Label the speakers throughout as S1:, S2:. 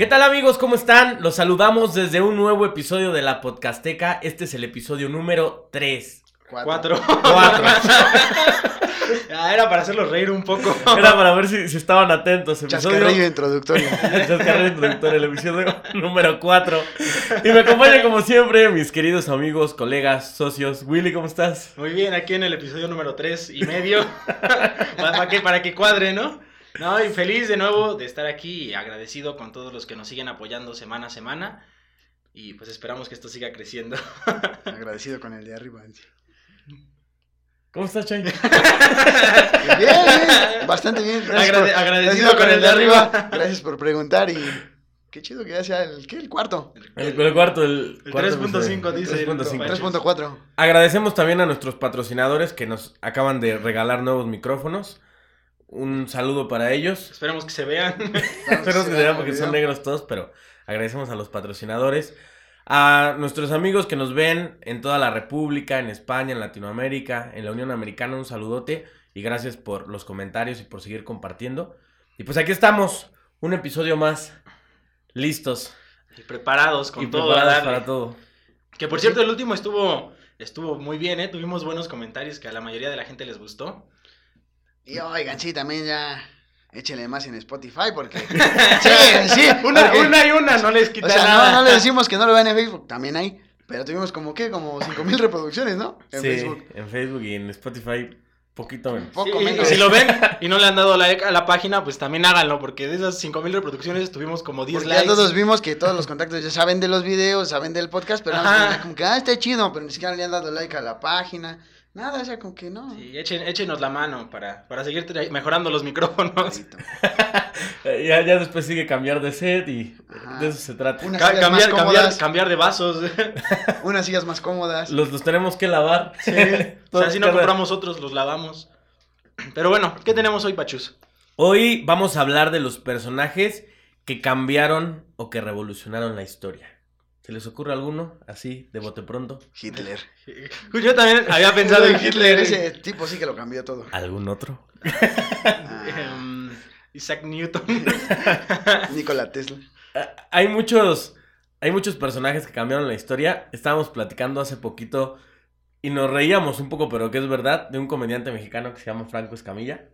S1: ¿Qué tal amigos? ¿Cómo están? Los saludamos desde un nuevo episodio de la Podcasteca. Este es el episodio número 3.
S2: Cuatro.
S1: Cuatro.
S2: Ah, era para hacerlos reír un poco.
S1: Era para ver si, si estaban atentos. Episodio...
S3: Chascarrillo introductorio.
S1: Chascarrillo introductorio, el episodio número 4. Y me acompañan como siempre mis queridos amigos, colegas, socios. Willy, ¿cómo estás?
S2: Muy bien, aquí en el episodio número tres y medio. para que, para que cuadre, ¿no? No, y feliz de nuevo de estar aquí y agradecido con todos los que nos siguen apoyando semana a semana. Y pues esperamos que esto siga creciendo.
S3: Agradecido con el de arriba.
S1: ¿Cómo estás, Chay?
S3: Bien, bien, bastante bien. Gracias
S2: Agrade- agradecido con el de arriba.
S3: Gracias por preguntar y qué chido que ya sea el, ¿qué? el cuarto.
S1: El, el cuarto, el,
S2: El
S1: cuarto
S2: 3.5
S1: episodio.
S2: dice el
S1: 3.5.
S2: compañero.
S3: 3.4.
S1: Agradecemos también a nuestros patrocinadores que nos acaban de regalar nuevos micrófonos. Un saludo para ellos.
S2: Esperemos que se vean.
S1: Esperemos que se vean porque son negros todos, pero agradecemos a los patrocinadores. A nuestros amigos que nos ven en toda la República, en España, en Latinoamérica, en la Unión Americana, un saludote y gracias por los comentarios y por seguir compartiendo. Y pues aquí estamos, un episodio más, listos
S2: Y preparados con
S1: y
S2: todo a
S1: preparados
S2: darle.
S1: para todo.
S2: Que por cierto, el último estuvo, estuvo muy bien, ¿eh? Tuvimos buenos comentarios que a la mayoría de la gente les gustó.
S3: Y oigan, sí, también ya échenle más en Spotify porque... sí, sí.
S2: Una,
S3: porque-
S2: una y una, no les quita
S3: O sea,
S2: nada.
S3: no, no le decimos que no lo vean en Facebook, también hay. Pero tuvimos como, ¿qué? Como 5000 reproducciones, ¿no? En
S1: sí,
S3: Facebook.
S1: en Facebook y en Spotify, poquito menos.
S3: Poco
S2: Sí, y-
S3: menos.
S2: Y si lo ven y no le han dado like a la página, pues también háganlo, porque de esas 5000 reproducciones tuvimos como 10
S3: Porque
S2: likes.
S3: ya todos vimos que todos los contactos ya saben de los videos, saben del podcast, pero nada, como que, ah, está chido, pero ni siquiera le han dado like a la página. Nada, o sea, como que no.
S2: Sí, echen, échenos la mano para, para seguir mejorando los micrófonos.
S1: Ya, ya después sigue cambiar de set y
S3: Ajá.
S1: de eso se trata.
S3: Unas
S2: Ca-
S3: sillas
S2: cambiar,
S3: más
S2: cambiar, de vasos.
S3: unas sillas más cómodas.
S1: Los, los tenemos que lavar.
S2: o sea, si no compramos otros, los lavamos. Pero bueno, ¿qué tenemos hoy, Pachus?
S1: Hoy vamos a hablar de los personajes que cambiaron o que revolucionaron la historia. ¿Se les ocurre alguno así, de bote pronto?
S3: Hitler.
S2: Yo también había pensado en Hitler.
S3: Ese tipo sí que lo cambió todo.
S1: ¿Algún otro?
S3: Ah,
S2: Em, Isaac Newton.
S3: Nikola Tesla.
S1: Ah, Hay muchos, hay muchos personajes que cambiaron la historia. Estábamos platicando hace poquito y nos reíamos un poco, pero que es verdad, de un comediante mexicano que se llama Franco Escamilla.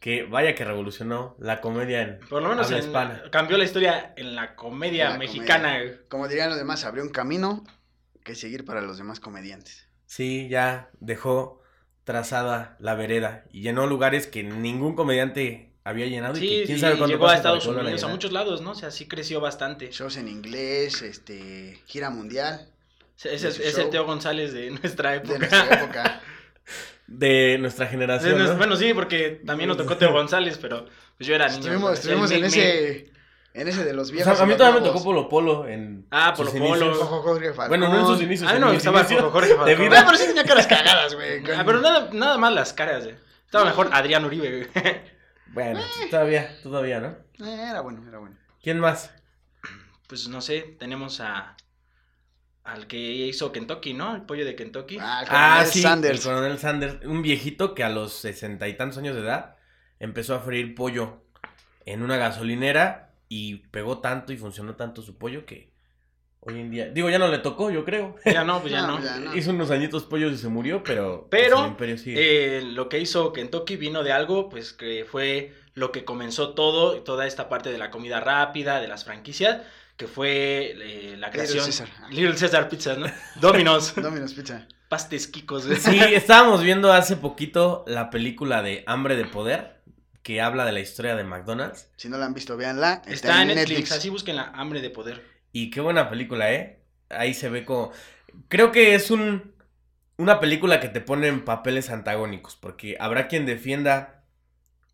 S1: Que vaya que revolucionó la comedia en
S2: Por lo menos
S1: habla
S2: en-
S1: hispana.
S2: cambió la historia en la comedia
S3: En la
S2: mexicana.
S3: Como dirían los demás, abrió un camino que seguir para los demás comediantes.
S1: Sí, ya dejó trazada la vereda y llenó lugares que ningún comediante había llenado y
S2: Sí,
S1: que quién
S2: sí,
S1: sabe cuándo
S2: llegó a Estados
S1: que
S2: Unidos, a muchos lados, ¿no? O sea, sí creció bastante.
S3: Shows en inglés, este, gira mundial
S2: Ese es, el Teo González de nuestra época.
S3: de nuestra época.
S1: De nuestra generación.
S2: Bueno, sí, porque también nos tocó Teo González, pero pues yo era niño.
S3: Estuvimos, estuvimos en ese, en ese de los
S1: O
S3: viejos.
S1: sea, a mí todavía me tocó Polo Polo en
S2: Ah,
S1: sus
S2: Polo Polo.
S1: Bueno, no en sus inicios.
S2: A mí no me
S1: inicios
S2: Jorge Falcón.
S1: de
S3: Ah,
S1: vida.
S3: pero sí tenía caras cagadas, güey.
S2: Ah, pero nada, nada más las caras, güey. Estaba mejor Adrián Uribe, güey.
S1: Bueno, todavía, todavía, ¿no?
S3: Eh, era bueno, era bueno.
S1: ¿Quién más?
S2: Pues no sé, tenemos a. Al que hizo Kentucky, ¿no? El pollo de Kentucky.
S3: Ah,
S1: Ah,
S3: Coronel
S1: sí,
S3: Sanders.
S1: el coronel Sanders, un viejito que a los sesenta y tantos años de edad empezó a freír pollo en una gasolinera y pegó tanto y funcionó tanto su pollo que hoy en día, digo, ya no le tocó, yo creo.
S2: Ya no, pues ya
S3: No,
S2: no.
S3: ya no.
S1: Hizo unos añitos pollos y se murió, pero,
S2: Pero,
S1: pues, el imperio sigue.
S2: Eh, lo que hizo Kentucky vino de algo, pues que fue lo que comenzó todo, toda esta parte de la comida rápida, de las franquicias, que fue eh, la creación.
S3: César.
S2: Little César Pizza, ¿no? Domino's,
S3: Domino's Pizza.
S2: pastes Kikos. güey.
S1: Sí, estábamos viendo hace poquito la película de Hambre de Poder, que habla de la historia de McDonald's.
S3: Si no la han visto, véanla.
S2: Está en Netflix, así busquen la hambre de poder.
S1: Y qué buena película, ¿eh? Ahí se ve como... Creo que es un... Una película que te pone en papeles antagónicos, porque habrá quien defienda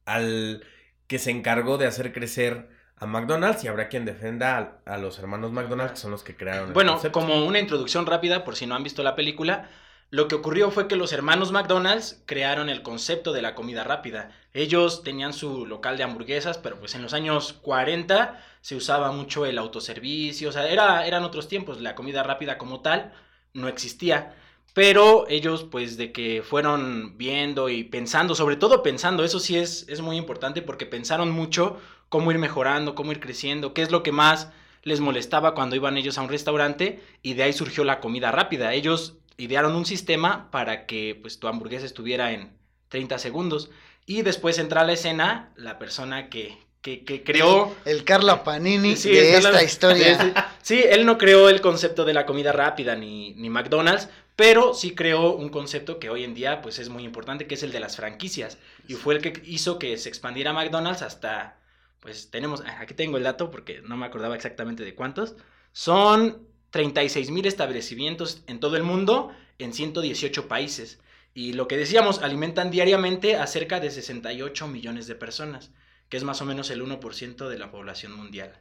S1: al que se encargó de hacer crecer a McDonald's y habrá quien defienda a, a los hermanos McDonald's, que son los que crearon el
S2: Bueno,
S1: concepto.
S2: como una introducción rápida, por si no han visto la película, lo que ocurrió fue que los hermanos McDonald's crearon el concepto de la comida rápida. Ellos tenían su local de hamburguesas, pero pues en los años 40 se usaba mucho el autoservicio, o sea, era, eran otros tiempos, la comida rápida como tal no existía. Pero ellos, pues, de que fueron viendo y pensando, sobre todo pensando, eso sí es, es muy importante porque pensaron mucho cómo ir mejorando, cómo ir creciendo, qué es lo que más les molestaba cuando iban ellos a un restaurante y de ahí surgió la comida rápida. Ellos idearon un sistema para que pues tu hamburguesa estuviera en 30 segundos y después entra a la escena la persona que, que, que creó...
S3: El Carlo Panini
S2: Sí,
S3: de
S2: es
S3: esta
S2: la-
S3: historia.
S2: Sí, él no creó el concepto de la comida rápida ni, ni McDonald's, pero sí creó un concepto que hoy en día pues es muy importante, que es el de las franquicias. Y fue el que hizo que se expandiera McDonald's hasta, pues tenemos, ah, aquí tengo el dato porque no me acordaba exactamente de cuántos. Son 36 mil establecimientos en todo el mundo, en 118 países. Y lo que decíamos, alimentan diariamente a cerca de 68 millones de personas, que es más o menos el 1% de la población mundial.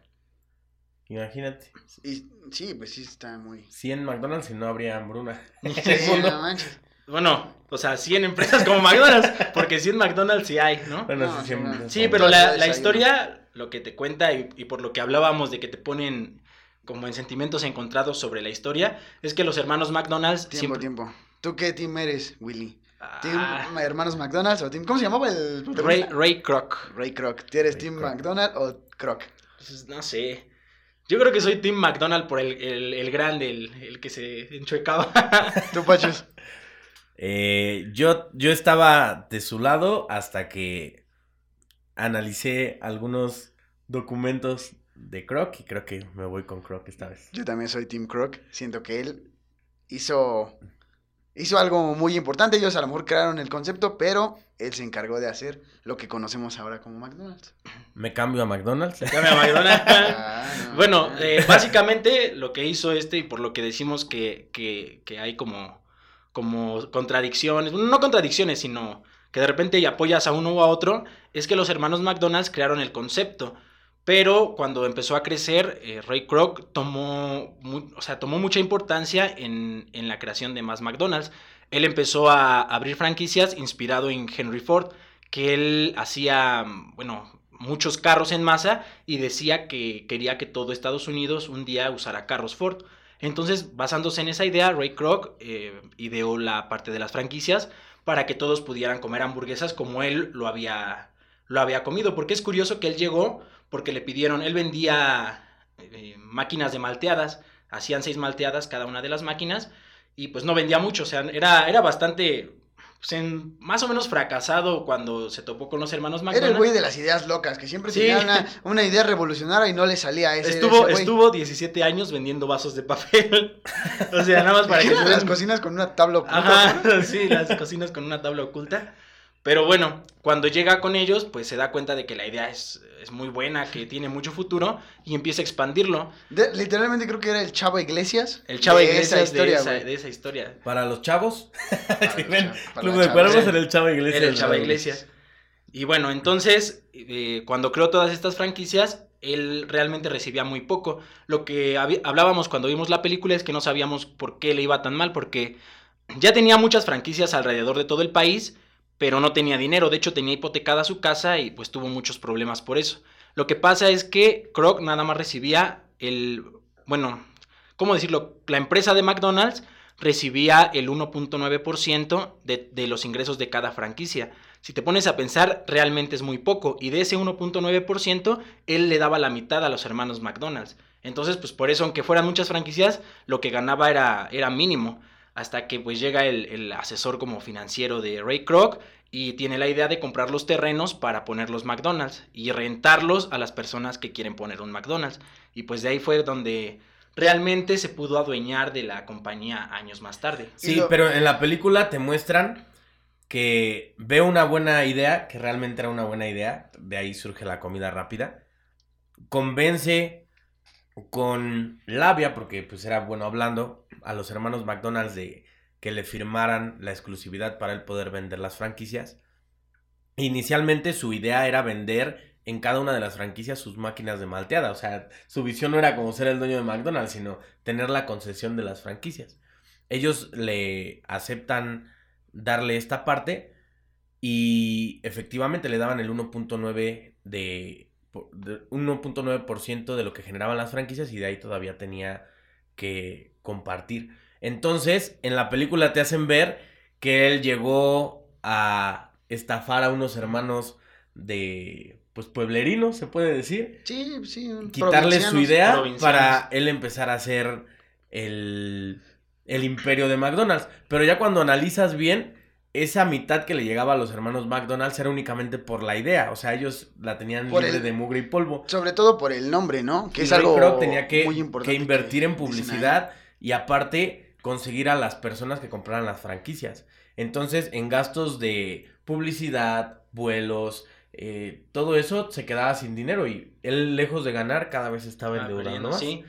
S1: Imagínate.
S3: Y, sí, pues sí está muy...
S1: 100 McDonald's y no habría hambruna.
S3: Sí, no manches.
S2: Bueno, o sea, 100 empresas como McDonald's, porque 100 McDonald's sí hay, ¿no?
S1: Bueno,
S3: No,
S1: sí,
S3: sí, no.
S2: Sí, pero la, historia, lo que te cuenta y, y por lo que hablábamos de que te ponen como en sentimientos encontrados sobre la historia, es que los hermanos McDonald's
S3: Tiempo,
S2: siempre...
S3: tiempo. ¿Tú qué team eres, Willy? ¿Team
S2: Ah,
S3: Hermanos McDonald's o Team... ¿Cómo se llamaba el
S2: Ray? Ray Kroc.
S3: Ray Kroc. ¿Tú eres
S1: Ray
S3: Team. McDonald's o Kroc?
S2: Pues, no sé. Yo creo que soy Team McDonald por el, el, el grande, el, el que se enchuecaba.
S3: ¿Tú, Pachos?
S1: Eh, yo, yo estaba de su lado hasta que analicé algunos documentos de Croc y creo que me voy con Croc esta vez.
S3: Yo también soy Team Kroc. Siento que él hizo... Hizo algo muy importante. Ellos a lo mejor crearon el concepto, pero él se encargó de hacer lo que conocemos ahora como McDonald's.
S1: Me cambio a McDonald's.
S2: Llame a McDonald's.
S3: Ah, no.
S2: Bueno, eh, básicamente lo que hizo este y por lo que decimos que, que, que hay como, como contradicciones, no contradicciones, sino que de repente apoyas a uno o a otro, es que los hermanos McDonald's crearon el concepto. Pero cuando empezó a crecer, eh, Ray Kroc tomó, o sea, tomó mucha importancia en, en la creación de más McDonald's. Él empezó a abrir franquicias inspirado en Henry Ford, que él hacía, bueno, muchos carros en masa y decía que quería que todo Estados Unidos un día usara carros Ford. Entonces, basándose en esa idea, Ray Kroc eh, ideó la parte de las franquicias para que todos pudieran comer hamburguesas como él lo había, lo había comido. Porque es curioso que él llegó porque le pidieron, él vendía eh, máquinas de malteadas, hacían seis malteadas cada una de las máquinas y pues no vendía mucho, o sea, era, era bastante, pues, en- más o menos fracasado cuando se topó con los hermanos
S3: Era
S2: McDonald's.
S3: el güey de las ideas locas, que siempre
S2: Sí.
S3: tenía una, una idea revolucionaria y no le salía a ese.
S2: Estuvo,
S3: ese
S2: estuvo 17 años vendiendo vasos de papel. o sea, nada más para que
S3: las cocinas con una tabla oculta.
S2: Ajá, sí, las cocinas con una tabla oculta. Pero bueno, cuando llega con ellos, pues se da cuenta de que la idea es, es muy buena, que tiene mucho futuro y empieza a expandirlo.
S3: De- literalmente creo que era el Chavo Iglesias.
S2: El Chavo
S3: de
S2: Iglesias
S3: esa historia,
S2: de, esa,
S3: güey.
S2: de esa historia.
S1: Para los chavos, ven Club de. Cuervos en el Chavo Iglesias.
S2: Era el Chava
S1: ¿no?
S2: Iglesias. Y bueno, entonces, eh, cuando creó todas estas franquicias, él realmente recibía muy poco. Lo que hablábamos cuando vimos la película es que no sabíamos por qué le iba tan mal, porque ya tenía muchas franquicias alrededor de todo el país, pero no tenía dinero. De hecho, tenía hipotecada su casa y pues tuvo muchos problemas por eso. Lo que pasa es que Kroc nada más recibía el, bueno, ¿cómo decirlo? La empresa de McDonald's recibía el 1.9% de, de los ingresos de cada franquicia. Si te pones a pensar, realmente es muy poco. Y de ese 1.9%, él le daba la mitad a los hermanos McDonald's. Entonces, pues por eso, aunque fueran muchas franquicias, lo que ganaba era, era mínimo. Hasta que pues llega el, el asesor como financiero de Ray Kroc y tiene la idea de comprar los terrenos para poner los McDonald's y rentarlos a las personas que quieren poner un McDonald's. Y pues de ahí fue donde realmente se pudo adueñar de la compañía años más tarde.
S1: Sí,
S3: lo-
S1: pero en la película te muestran que ve una buena idea, que realmente era una buena idea, de ahí surge la comida rápida, convence con labia, porque pues era bueno hablando, a los hermanos McDonald's de que le firmaran la exclusividad para él poder vender las franquicias. Inicialmente su idea era vender en cada una de las franquicias sus máquinas de malteada, o sea, su visión no era como ser el dueño de McDonald's, sino tener la concesión de las franquicias. Ellos le aceptan darle esta parte y efectivamente le daban el 1.9 de, por- de 1.9% de lo que generaban las franquicias y de ahí todavía tenía que compartir. Entonces, en la película te hacen ver que él llegó a estafar a unos hermanos de pues pueblerino, se puede decir.
S3: Sí, sí.
S1: Quitarle su idea para él empezar a hacer el, el imperio de McDonald's. Pero ya cuando analizas bien, esa mitad que le llegaba a los hermanos McDonald's era únicamente por la idea. O sea, ellos la tenían
S3: Por
S1: libre
S3: el-
S1: de mugre y polvo.
S3: Sobre todo por el nombre, ¿no? Que
S1: Y
S3: es
S1: Ray
S3: algo
S1: Kroc tenía que,
S3: muy importante.
S1: que invertir en publicidad y aparte conseguir a las personas que compraran las franquicias. Entonces, en gastos de publicidad, vuelos, eh, todo eso se quedaba sin dinero y él, lejos de ganar, cada vez estaba
S2: Ah, perdiendo,
S1: más.
S2: sí.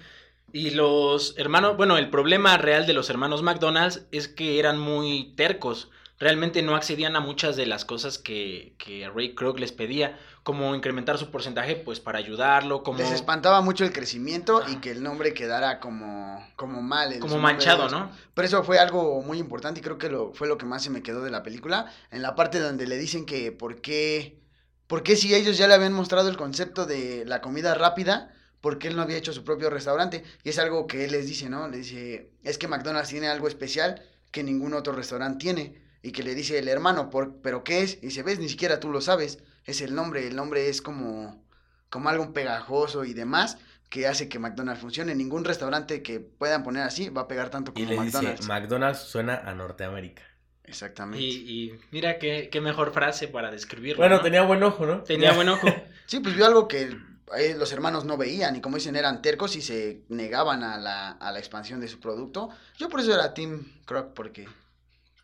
S2: Y los hermanos, bueno, el problema real de los hermanos McDonald's es que eran muy tercos. Realmente no accedían a muchas de las cosas que, que Ray Kroc les pedía, como incrementar su porcentaje, pues para ayudarlo, como,
S3: Les espantaba mucho el crecimiento y que el nombre quedara como, como mal.
S2: como manchado, ¿no?
S3: Pero eso fue algo muy importante y creo que lo, fue lo que más se me quedó de la película. En la parte donde le dicen que por qué, por qué si ellos ya le habían mostrado el concepto de la comida rápida, por qué él no había hecho su propio restaurante. Y es algo que él les dice, ¿no? Le dice, es que McDonald's tiene algo especial que ningún otro restaurante tiene. Y que le dice el hermano, por, ¿pero qué es? Y dice, ves, ni siquiera tú lo sabes. Es el nombre, el nombre es como, como algo pegajoso y demás que hace que McDonald's funcione. Ningún restaurante que puedan poner así va a pegar tanto
S1: Y
S3: como
S1: le dice,
S3: McDonald's.
S1: McDonald's suena a Norteamérica.
S3: Exactamente.
S2: Y, y mira qué, qué mejor frase para describirlo.
S1: Bueno,
S2: ¿no?
S1: tenía buen ojo, ¿no?
S2: Tenía buen ojo.
S3: Sí, pues vio algo que eh, los hermanos no veían y como dicen eran tercos y se negaban a la, a la expansión de su producto. Yo por eso era Tim Croc porque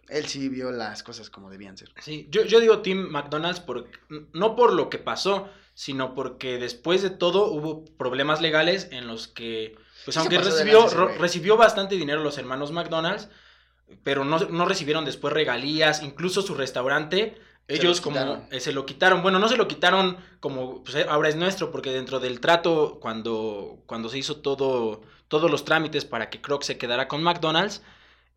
S3: él sí vio las cosas como debían ser.
S2: Sí, yo, yo digo Team McDonald's por, no por lo que pasó, sino porque después de todo hubo problemas legales en los que, pues
S3: Sí
S2: aunque recibió, recibió bastante dinero los hermanos McDonald's, pero no, no recibieron después regalías, incluso su restaurante, ellos
S3: lo
S2: como eh, se lo quitaron, bueno, no se lo quitaron como pues, eh, ahora es nuestro, porque dentro del trato, cuando, cuando se hizo todo, todos los trámites para que Kroc se quedara con McDonald's,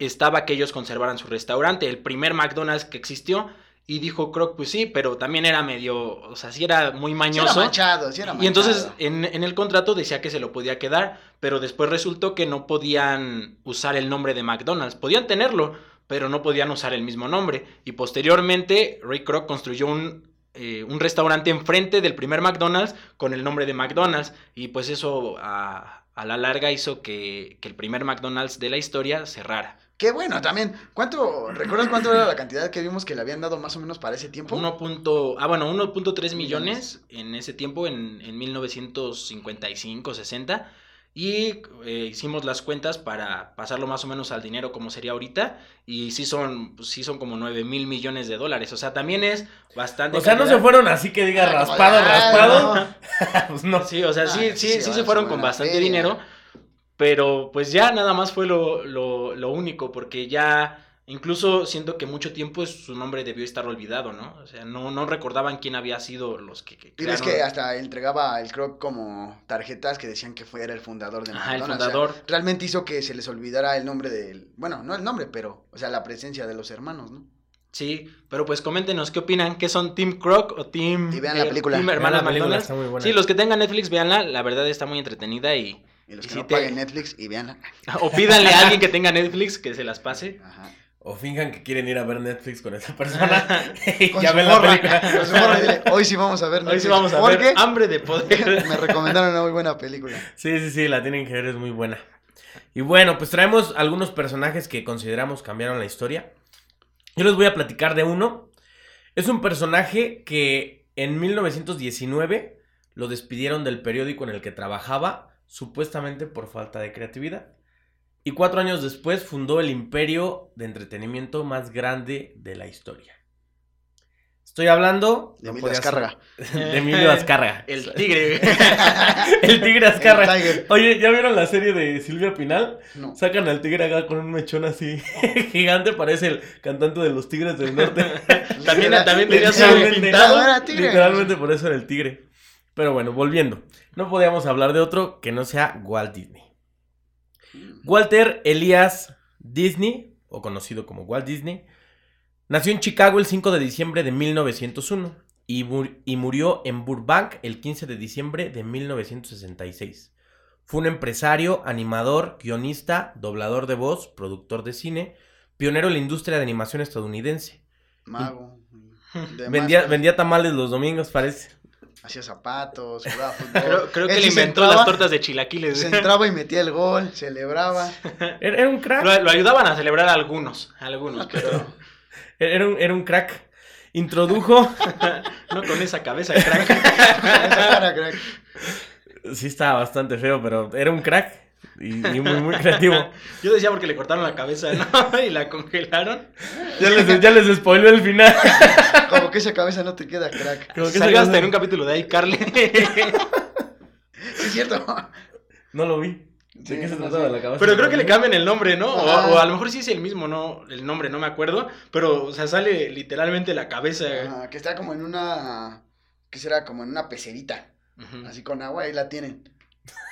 S2: estaba que ellos conservaran su restaurante, el primer McDonald's que existió, y dijo Kroc, pues sí, pero también era medio, o sea, sí era muy
S3: Sí era
S2: mañoso.
S3: manchado, sí era
S2: y entonces
S3: manchado.
S2: en, en el contrato decía que se lo podía quedar, pero después resultó que no podían usar el nombre de McDonald's. Podían tenerlo, pero no podían usar el mismo nombre. Y posteriormente Ray Kroc construyó un, eh, un restaurante enfrente del primer McDonald's con el nombre de McDonald's. Y pues eso a, a la larga hizo que, que el primer McDonald's de la historia cerrara.
S3: Qué bueno, también. ¿Cuánto, recuerdas cuánto era la cantidad que vimos que le habían dado más o menos para ese tiempo?
S2: 1. punto- ah, bueno, 1.3 millones en ese tiempo, en, en 1955, 60. Y eh, hicimos las cuentas para pasarlo más o menos al dinero como sería ahorita. Y sí son, pues, sí son como 9 mil millones de dólares. O sea, también es bastante.
S1: O sea, no se fueron así que diga
S3: Ah,
S1: raspado, raspado.
S3: no.
S1: pues no.
S2: Sí, o sea, sí,
S3: Ah,
S2: sí,
S3: sí,
S2: sí,
S3: se
S2: fueron con bastante
S3: feria.
S2: dinero. Pero pues ya nada más fue lo, lo, lo único, porque ya incluso siento que mucho tiempo su nombre debió estar olvidado, ¿no? O sea, no, no recordaban quién había sido los que... que
S3: Y
S2: crearon-
S3: que hasta entregaba el Croc como tarjetas que decían que fue era el fundador de
S2: Ajá, el
S3: McDonald's. o sea,
S2: fundador.
S3: realmente hizo que se les olvidara el nombre del... Bueno, no el nombre, pero... O sea, la presencia de los hermanos, ¿no?
S2: Sí, pero pues coméntenos qué opinan, ¿qué son Team Croc o Team,
S3: Y vean la
S2: eh,
S3: película.
S2: Team
S1: Vean
S2: Hermanos
S1: la película,
S2: McDonald's?
S1: está muy buena.
S2: Sí, los que tengan Netflix, véanla, la verdad está muy entretenida y...
S3: Y los
S2: Y
S3: que
S2: si
S3: no
S2: te-
S3: paguen Netflix y veanla.
S2: O pídanle a alguien que tenga Netflix que se las pase.
S3: Ajá.
S1: O finjan que quieren ir a ver Netflix con esa persona. y
S3: Con
S1: ya ven la película.
S3: dile, Hoy sí vamos a ver
S2: Hoy
S3: Netflix.
S2: sí vamos a
S3: ¿Por
S2: ver? Hambre de Poder.
S3: Me recomendaron una muy buena película.
S1: Sí, sí, sí, la tienen que ver, es muy buena. Y bueno, pues traemos algunos personajes que consideramos cambiaron la historia. Yo les voy a platicar de uno. Es un personaje que en 1919 lo despidieron del periódico en el que trabajaba, supuestamente por falta de creatividad. Y cuatro años después fundó el imperio de entretenimiento más grande de la historia. Estoy hablando
S3: De Emilio Azcárraga.
S1: de Emilio Azcárraga.
S2: El tigre.
S1: el tigre Azcárraga.
S3: El Tiger.
S1: Oye, ¿ya vieron la serie de Silvia Pinal?
S3: No.
S1: Sacan al tigre acá con un mechón así gigante, parece el cantante de los Tigres del Norte.
S2: También, también tenía su pintado.
S1: Literalmente por eso era el tigre. Pero bueno, volviendo. No podíamos hablar de otro que no sea Walt Disney. Walter Elias Disney, o conocido como Walt Disney, nació en Chicago el 5 de diciembre de 1901 y, mur- y murió en Burbank el 15 de diciembre de 1966. Fue un empresario, animador, guionista, doblador de voz, productor de cine, pionero en la industria de animación estadounidense.
S3: Mago.
S1: Vendía tamales los domingos, parece.
S3: Hacía zapatos, jugaba fútbol.
S2: Creo, creo que
S3: Él
S2: inventó
S3: entraba,
S2: las tortas de chilaquiles.
S3: Se entraba y metía el gol, celebraba.
S1: Era, era un crack.
S2: Lo, lo ayudaban a celebrar algunos, algunos, pero
S1: Era un, era un crack. Introdujo.
S2: no con esa cabeza crack.
S3: Esa cara, crack.
S1: Sí, estaba bastante feo, pero era un crack. Y, y muy, muy creativo.
S2: Yo decía porque le cortaron la cabeza, ¿no? Y la congelaron.
S1: Ya les, ya les spoiló el final.
S3: Como que esa cabeza no te queda crack.
S1: Como que
S2: Salió
S1: esa-
S2: hasta en un capítulo de iCarly.
S3: Sí, es cierto.
S1: No lo vi. ¿De
S3: Sí,
S1: qué se
S3: no
S1: trataba
S3: sé.
S1: la cabeza?
S2: Pero creo que le cambian el nombre, ¿no? O, a lo mejor sí es el mismo, ¿no? El nombre, no me acuerdo. Pero, o sea, sale literalmente la cabeza.
S3: Ajá, que está como en una. ¿Qué será? Como en una pecerita. Así con agua, ahí la tienen.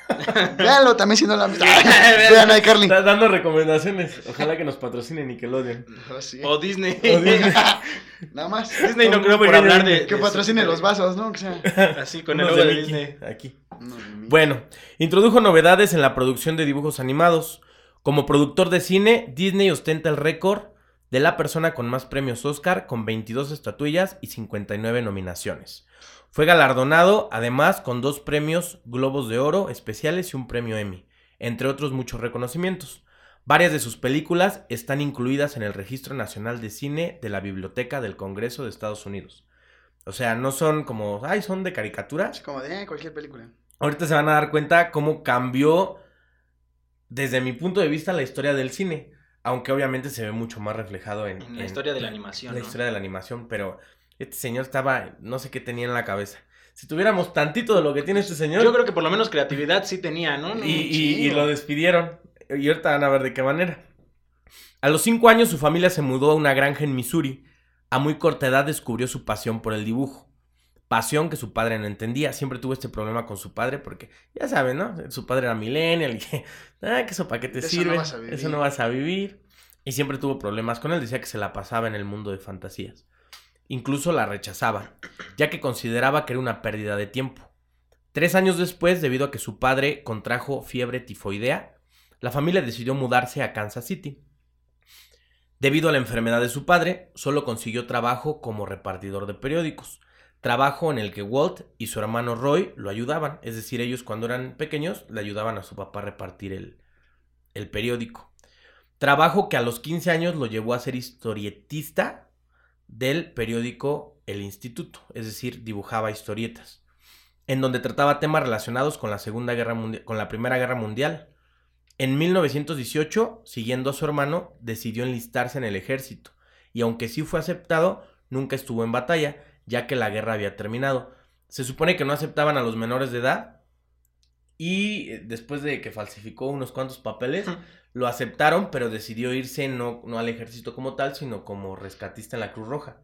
S3: Véanlo también si no la. Vean a Carly.
S1: Está dando recomendaciones. Ojalá que nos patrocinen Nickelodeon.
S3: Oh, sí.
S2: O Disney.
S1: O Disney.
S3: Nada más.
S2: Disney no creo por hablar de.
S3: Que
S2: de-
S3: patrocine los vasos, ¿no? Que sea.
S2: Así, con el logo de Disney.
S1: Aquí.
S3: No.
S1: Bueno, introdujo novedades en la producción de dibujos animados. Como productor de cine, Disney ostenta el récord de la persona con más premios Oscar, con 22 estatuillas y 59 nominaciones. Fue galardonado, además, con dos premios Globos de Oro especiales y un premio Emmy, entre otros muchos reconocimientos. Varias de sus películas están incluidas en el Registro Nacional de Cine de la Biblioteca del Congreso de Estados Unidos. O sea, no son como, ay, son de caricatura,
S3: Es como de eh, cualquier película.
S1: ahorita se van a dar cuenta cómo cambió desde mi punto de vista la historia del cine. Aunque obviamente se ve mucho más reflejado en,
S2: En la historia de la animación,
S1: La
S2: ¿no?
S1: historia de la animación, pero este señor estaba, no sé qué tenía en la cabeza. Si tuviéramos tantito de lo que tiene este señor.
S2: Yo creo que por lo menos creatividad sí tenía, ¿no? No,
S1: y, y- lo despidieron. Y ahorita van a ver de qué manera. A los cinco años su familia se mudó a una granja en Missouri. A muy corta edad descubrió su pasión por el dibujo. Pasión que su padre no entendía. Siempre tuvo este problema con su padre porque, ya saben, ¿no? Su padre era millennial y, ah, que eso para qué te
S3: eso no
S1: sirve.
S3: vas a vivir.
S1: eso no vas a vivir. Y siempre tuvo problemas con él. Decía que se la pasaba en el mundo de fantasías. Incluso la rechazaba, ya que consideraba que era una pérdida de tiempo. Tres años después, debido a que su padre contrajo fiebre tifoidea, la familia decidió mudarse a Kansas City. Debido a la enfermedad de su padre, solo consiguió trabajo como repartidor de periódicos, trabajo en el que Walt y su hermano Roy lo ayudaban, es decir, ellos cuando eran pequeños le ayudaban a su papá a repartir el, el periódico. Trabajo que a los 15 años lo llevó a ser historietista del periódico El Instituto, es decir, dibujaba historietas, en donde trataba temas relacionados con la Segunda Guerra Mundial, con la Primera Guerra Mundial. En 1918, siguiendo a su hermano, decidió enlistarse en el ejército, y aunque sí fue aceptado, nunca estuvo en batalla, ya que la guerra había terminado. Se supone que no aceptaban a los menores de edad, y eh, después de que falsificó unos cuantos papeles, lo aceptaron, pero decidió irse no, no al ejército como tal, sino como rescatista en la Cruz Roja.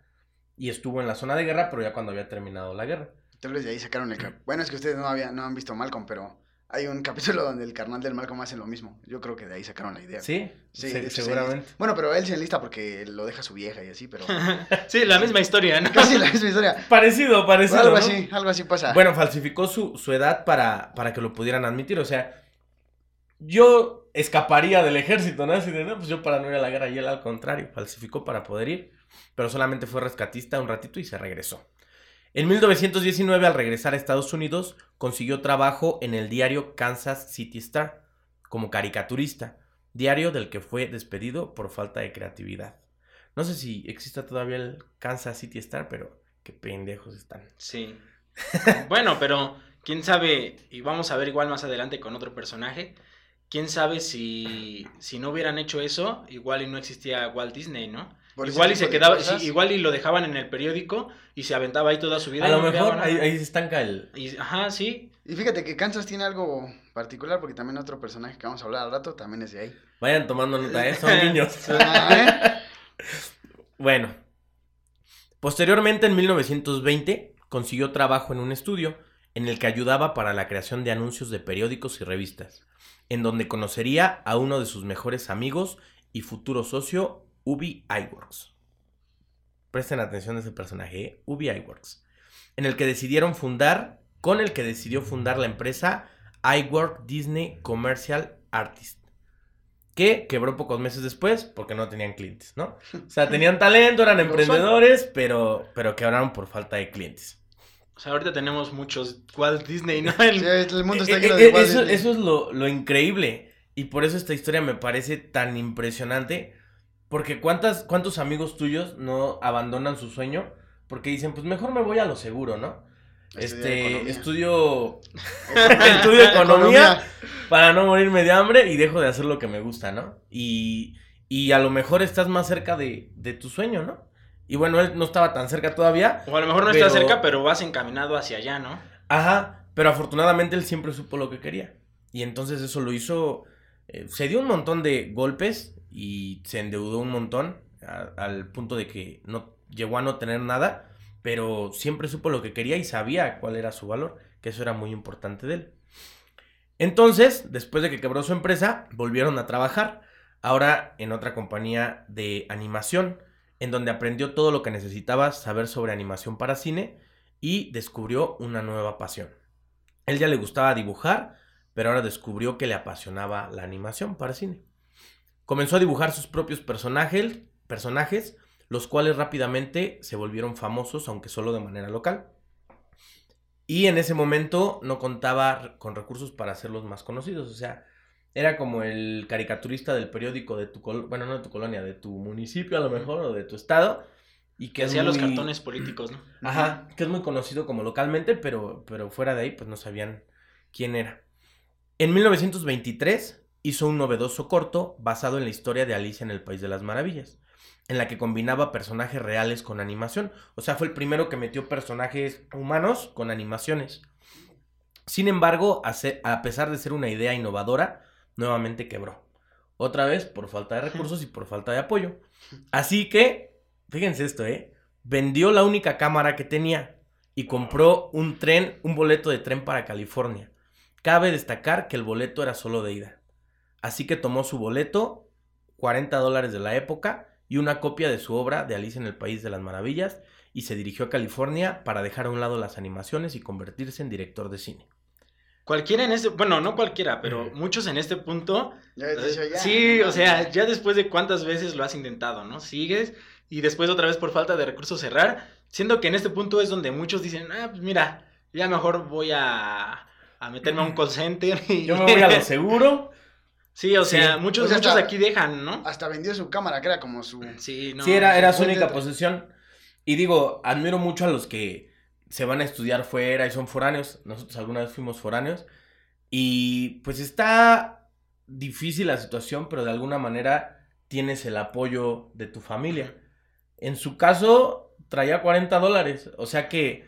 S1: Y estuvo en la zona de guerra, pero ya cuando había terminado la guerra.
S3: Tal vez de ahí sacaron el Bueno, es que ustedes no, había, no han visto Malcolm, pero hay un capítulo donde el carnal del Malcolm hace lo mismo. Yo creo que de ahí sacaron la idea.
S1: Sí,
S3: Sí,
S1: se-
S3: de hecho, se
S1: seguramente.
S3: Bueno, pero él se enlista porque lo deja su vieja y así, pero
S2: Sí, la misma historia, ¿no?
S3: casi la misma historia.
S1: Parecido, parecido.
S3: algo
S1: ¿no?
S3: así, algo así pasa.
S1: Bueno, falsificó su, su edad para, para que lo pudieran admitir. O sea, yo escaparía del ejército, ¿no? Así de, no, pues yo para no ir a la guerra y él al contrario, falsificó para poder ir, pero solamente fue rescatista un ratito y se regresó. En 1919, al regresar a Estados Unidos, consiguió trabajo en el diario Kansas City Star como caricaturista, diario del que fue despedido por falta de creatividad. No sé si exista todavía el Kansas City Star, pero qué pendejos están.
S2: Sí. Bueno, pero quién sabe, y vamos a ver igual más adelante con otro personaje, quién sabe si, si no hubieran hecho eso, igual y no existía Walt Disney, ¿no?
S3: Por
S2: igual y se quedaba, sí, igual y lo dejaban en el periódico y se aventaba ahí toda su vida.
S1: A lo
S2: no
S1: mejor ahí, ahí se estanca el...
S2: Y- ajá, sí.
S3: Y fíjate que Kansas tiene algo particular porque también otro personaje que vamos a hablar al rato también es de ahí.
S1: Vayan tomando nota, ¿eh? Son niños.
S3: Ah,
S1: Bueno. Posteriormente, en 1920, consiguió trabajo en un estudio en el que ayudaba para la creación de anuncios de periódicos y revistas, en donde conocería a uno de sus mejores amigos y futuro socio, Ubi Iworks. Presten atención a ese personaje, ¿eh? Ubi Iworks. En el que decidieron fundar, con el que decidió fundar la empresa iWork Disney Commercial Artist que quebró pocos meses después porque no tenían clientes, ¿no? O sea, tenían talento, eran emprendedores, pero, pero quebraron por falta de clientes.
S2: O sea, ahorita tenemos muchos Walt Disney, ¿no?
S3: Sí, el mundo está
S1: Eh,
S3: lleno
S1: eh,
S3: de
S1: eh,
S3: Walt
S1: eso,
S3: Disney.
S1: eso es lo, lo increíble. Y por eso esta historia me parece tan impresionante. Porque ¿cuántas, ¿cuántos amigos tuyos no abandonan su sueño? Porque dicen, pues mejor me voy a lo seguro, ¿no? Este,
S3: economía.
S1: estudio, estudio economía para no morirme de hambre y dejo de hacer lo que me gusta, ¿no? Y, y a lo mejor estás más cerca de, de tu sueño, ¿no? Y bueno, él no estaba tan cerca todavía.
S2: O a lo mejor no
S1: Pero-
S2: está cerca, pero vas encaminado hacia allá, ¿no?
S1: Ajá, pero afortunadamente él siempre supo lo que quería. Y entonces eso lo hizo, eh, se dio un montón de golpes y se endeudó un montón al punto de que no llegó a no tener nada, pero siempre supo lo que quería y sabía cuál era su valor, que eso era muy importante de él. Entonces, después de que quebró su empresa, volvieron a trabajar, ahora en otra compañía de animación, en donde aprendió todo lo que necesitaba saber sobre animación para cine y descubrió una nueva pasión. Él ya le gustaba dibujar, pero ahora descubrió que le apasionaba la animación para cine. Comenzó a dibujar sus propios personajes, personajes, los cuales rápidamente se volvieron famosos, aunque solo de manera local. Y en ese momento no contaba con recursos para hacerlos más conocidos, o sea, era como el caricaturista del periódico de tu colonia, bueno, no de tu colonia, de tu municipio a lo mejor, o de tu estado, y que
S2: hacía los cartones políticos, ¿no?
S1: Ajá, que es muy conocido como localmente, pero, pero fuera de ahí, pues no sabían quién era. En 1923 hizo un novedoso corto basado en la historia de Alicia en el País de las Maravillas, en la que combinaba personajes reales con animación. O sea, fue el primero que metió personajes humanos con animaciones. Sin embargo, a pesar de ser una idea innovadora, nuevamente quebró. Otra vez por falta de recursos y por falta de apoyo. Así que, fíjense esto, ¿eh? Vendió la única cámara que tenía y compró un tren, un boleto de tren para California. Cabe destacar que el boleto era solo de ida. Así que tomó su boleto, 40 dólares de la época, y una copia de su obra de Alicia en el País de las Maravillas, y se dirigió a California para dejar a un lado las animaciones y convertirse en director de cine.
S2: Cualquiera en este, bueno, no cualquiera, pero muchos en este punto.
S3: Ya dicho, ya,
S2: sí,
S3: no,
S2: o sea,
S3: ya.
S2: ya después de cuántas veces lo has intentado, ¿no? Sigues y después otra vez por falta de recursos cerrar, siendo que en este punto es donde muchos dicen, ah, pues mira, ya mejor voy a, a meterme a un call center. Y...
S1: Yo me voy a lo seguro.
S2: Sí, o sea,
S1: Sí.
S2: muchos,
S3: O sea,
S2: muchos
S3: hasta-
S2: aquí dejan, ¿no?
S3: Hasta vendió su cámara, que era como su...
S2: Sí, no.
S1: sí, era, era su única posesión. Y digo, admiro mucho a los que se van a estudiar fuera y son foráneos. Nosotros alguna vez fuimos foráneos. Y pues está difícil la situación, pero de alguna manera tienes el apoyo de tu familia. En su caso, traía 40 dólares. O sea que,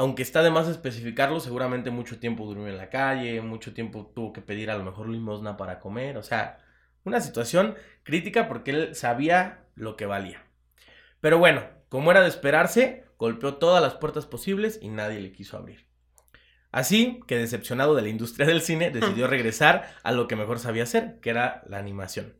S1: aunque está de más especificarlo, seguramente mucho tiempo durmió en la calle, mucho tiempo tuvo que pedir a lo mejor limosna para comer. O sea, una situación crítica porque él sabía lo que valía. Pero bueno, como era de esperarse, golpeó todas las puertas posibles y nadie le quiso abrir. Así que decepcionado de la industria del cine, decidió regresar a lo que mejor sabía hacer, que era la animación.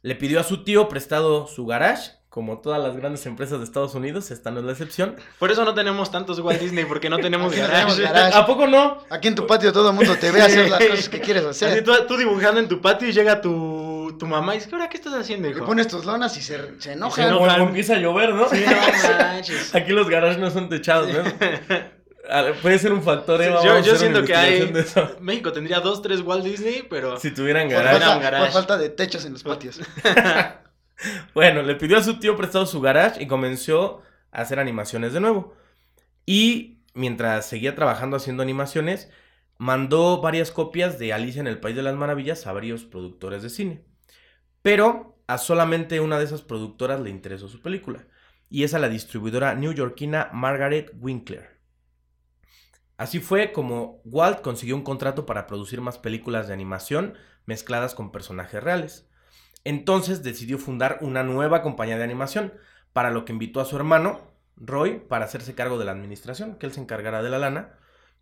S1: Le pidió a su tío prestado su garage, como todas las grandes empresas de Estados Unidos, esta no es la excepción.
S2: Por eso no tenemos tantos Walt Disney, porque no tenemos garage.
S1: ¿A poco no?
S3: Aquí en tu patio todo el mundo te ve hacer las cosas que quieres
S2: Así
S3: hacer.
S2: tú, tú dibujando en tu patio y llega tu, tu mamá y dice, ¿ahora qué estás haciendo,
S3: Le
S2: hijo?
S3: pones tus lonas y se, se enoja.
S2: Se
S1: empieza a llover, ¿no?
S2: Sí, no manches.
S1: Aquí los garages no son techados, ¿no? Ver, Puede ser un factor.
S2: Sí,
S1: Vamos
S2: yo- yo siento que hay-. México tendría dos, tres Walt Disney, pero...
S1: Si tuvieran
S3: falta,
S2: garage.
S3: por falta de techos en los patios.
S1: Bueno, le pidió a su tío prestado su garage y comenzó a hacer animaciones de nuevo. Y mientras seguía trabajando haciendo animaciones, mandó varias copias de Alicia en el País de las Maravillas a varios productores de cine. Pero a solamente una de esas productoras le interesó su película, y es a la distribuidora newyorkina Margaret Winkler. Así fue como Walt consiguió un contrato para producir más películas de animación mezcladas con personajes reales. Entonces decidió fundar una nueva compañía de animación, para lo que invitó a su hermano, Roy, para hacerse cargo de la administración, que él se encargara de la lana,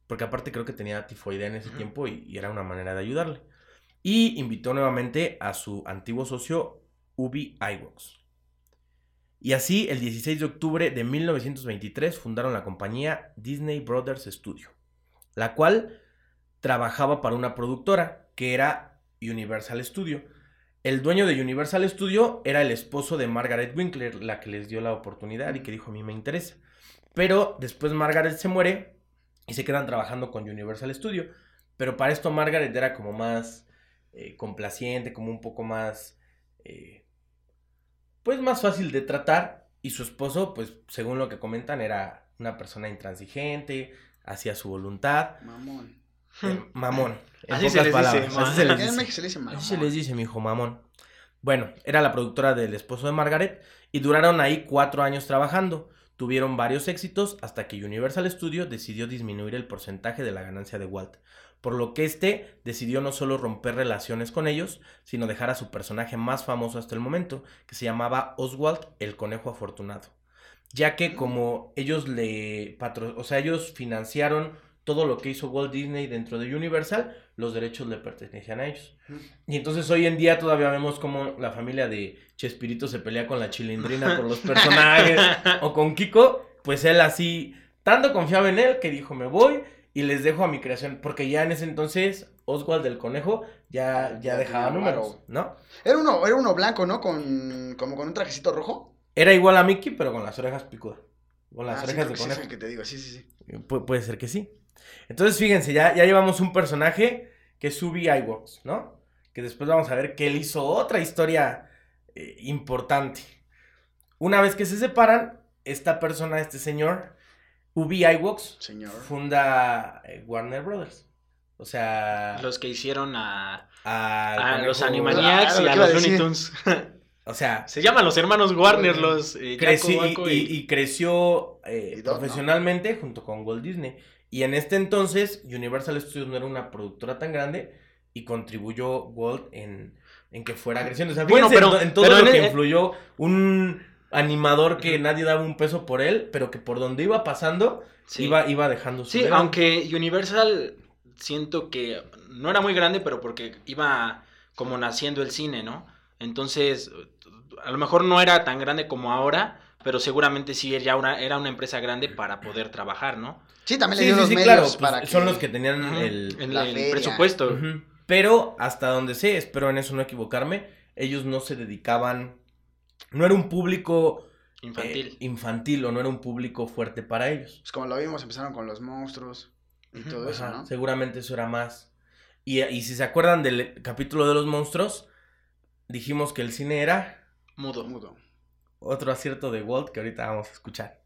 S1: porque aparte creo que tenía tifoidea en ese tiempo y, y era una manera de ayudarle. Y invitó nuevamente a su antiguo socio, Ubi Iworks. Y así, el 16 de octubre de 1923, fundaron la compañía Disney Brothers Studio, la cual trabajaba para una productora, que era Universal Studio. El dueño de Universal Studio era el esposo de Margaret Winkler, la que les dio la oportunidad y que dijo a mí me interesa. Pero después Margaret se muere y se quedan trabajando con Universal Studio. Pero para esto Margaret era como más eh, complaciente, como un poco más, eh, pues más fácil de tratar. Y su esposo, pues según lo que comentan, era una persona intransigente, hacía su voluntad.
S3: Mamón.
S1: Eh, mamón. En
S2: Así se les
S1: palabras.
S2: dice,
S1: Así se les dice.
S3: Se dice mamón.
S1: Así se les dice, mi hijo mamón. Bueno, era la productora del esposo de Margaret y duraron ahí cuatro años trabajando. Tuvieron varios éxitos hasta que Universal Studio decidió disminuir el porcentaje de la ganancia de Walt, por lo que este decidió no solo romper relaciones con ellos, sino dejar a su personaje más famoso hasta el momento, que se llamaba Oswald el Conejo Afortunado, ya que como ellos le patro o sea, ellos financiaron todo lo que hizo Walt Disney dentro de Universal, los derechos le pertenecían a ellos. Y entonces hoy en día todavía vemos como la familia de Chespirito se pelea con la chilindrina por los personajes o con Kiko, pues él así, tanto confiaba en él que dijo me voy y les dejo a mi creación, porque ya en ese entonces Oswald del Conejo ya, ya dejaba números. ¿no?
S3: Era uno, era uno blanco, ¿no? Con, como con un trajecito rojo.
S1: Era igual a Mickey, pero con las orejas picudas. Con las
S3: Ah,
S1: orejas de
S3: sí es
S1: conejo.
S3: el que te digo, sí, sí, sí.
S1: Pu- puede ser que sí. Entonces, fíjense, ya, ya llevamos un personaje que es Ubi Iworks, ¿no? Que después vamos a ver que él hizo otra historia eh, importante. Una vez que se separan, esta persona, este señor, Ubi Iworks,
S3: Señor.
S1: funda eh, Warner Brothers. O sea,
S2: Los que hicieron a, a los Animaniacs
S3: Ah,
S2: y a los Looney. Tunes.
S1: O sea,
S2: Se llaman los hermanos Warner, los eh,
S1: creció, y,
S2: Waco
S1: y- y creció eh,
S3: Y Doc, ¿no?
S1: profesionalmente junto con Walt Disney. Y en este entonces, Universal Studios no era una productora tan grande y contribuyó Walt en, en que fuera creciendo. O sea,
S2: Bueno, pero-
S1: en, en todo
S2: pero
S1: lo
S2: en
S1: que
S2: el-
S1: influyó un animador que nadie daba un peso por él, pero que por donde iba pasando,
S2: Sí.
S1: iba, iba dejando su
S2: Sí, aunque Universal siento que no era muy grande, pero porque iba como naciendo el cine, ¿no? Entonces, a lo mejor no era tan grande como ahora, pero seguramente sí era una, era una empresa grande para poder trabajar, ¿no?
S3: Sí, también le dio
S1: sí,
S3: los
S1: sí,
S3: medios
S1: claro, pues,
S3: para
S1: son
S3: que-
S1: los que tenían el,
S2: presupuesto.
S1: Pero hasta donde sé, espero en eso no equivocarme, ellos no se dedicaban, no era un público
S2: Infantil.
S1: eh, infantil o no era un público fuerte para ellos.
S3: Pues como lo vimos, empezaron con los monstruos y todo eso, ¿no?
S1: Seguramente eso era más. Y, y si se acuerdan del capítulo de los monstruos, dijimos que el cine era
S2: Mudo.
S3: Mudo.
S1: Otro acierto de Walt que ahorita vamos a escuchar.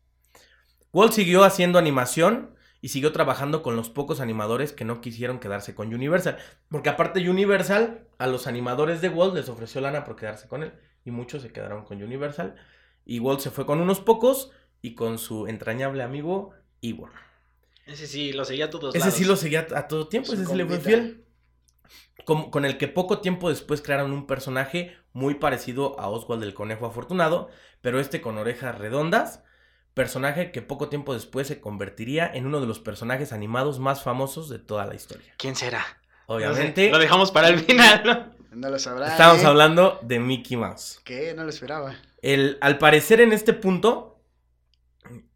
S1: Walt siguió haciendo animación y siguió trabajando con los pocos animadores que no quisieron quedarse con Universal. Porque aparte Universal, a los animadores de Walt les ofreció lana por quedarse con él. Y muchos se quedaron con Universal. Y Walt se fue con unos pocos y con su entrañable amigo Ivor.
S2: Ese sí, lo seguía a todos
S1: Ese
S2: lados.
S1: sí lo seguía a todo tiempo,
S3: Su
S1: ese sí le fue fiel. Con, con el que poco tiempo después crearon un personaje muy parecido a Oswald el Conejo Afortunado, pero este con orejas redondas, personaje que poco tiempo después se convertiría en uno de los personajes animados más famosos de toda la historia.
S2: ¿Quién será?
S1: Obviamente,
S2: Lo dejamos para el final, ¿no?
S3: No lo sabrá.
S1: estamos
S3: ¿eh?
S1: hablando de Mickey Mouse.
S3: ¿Qué? No lo esperaba.
S1: El, al parecer en este punto,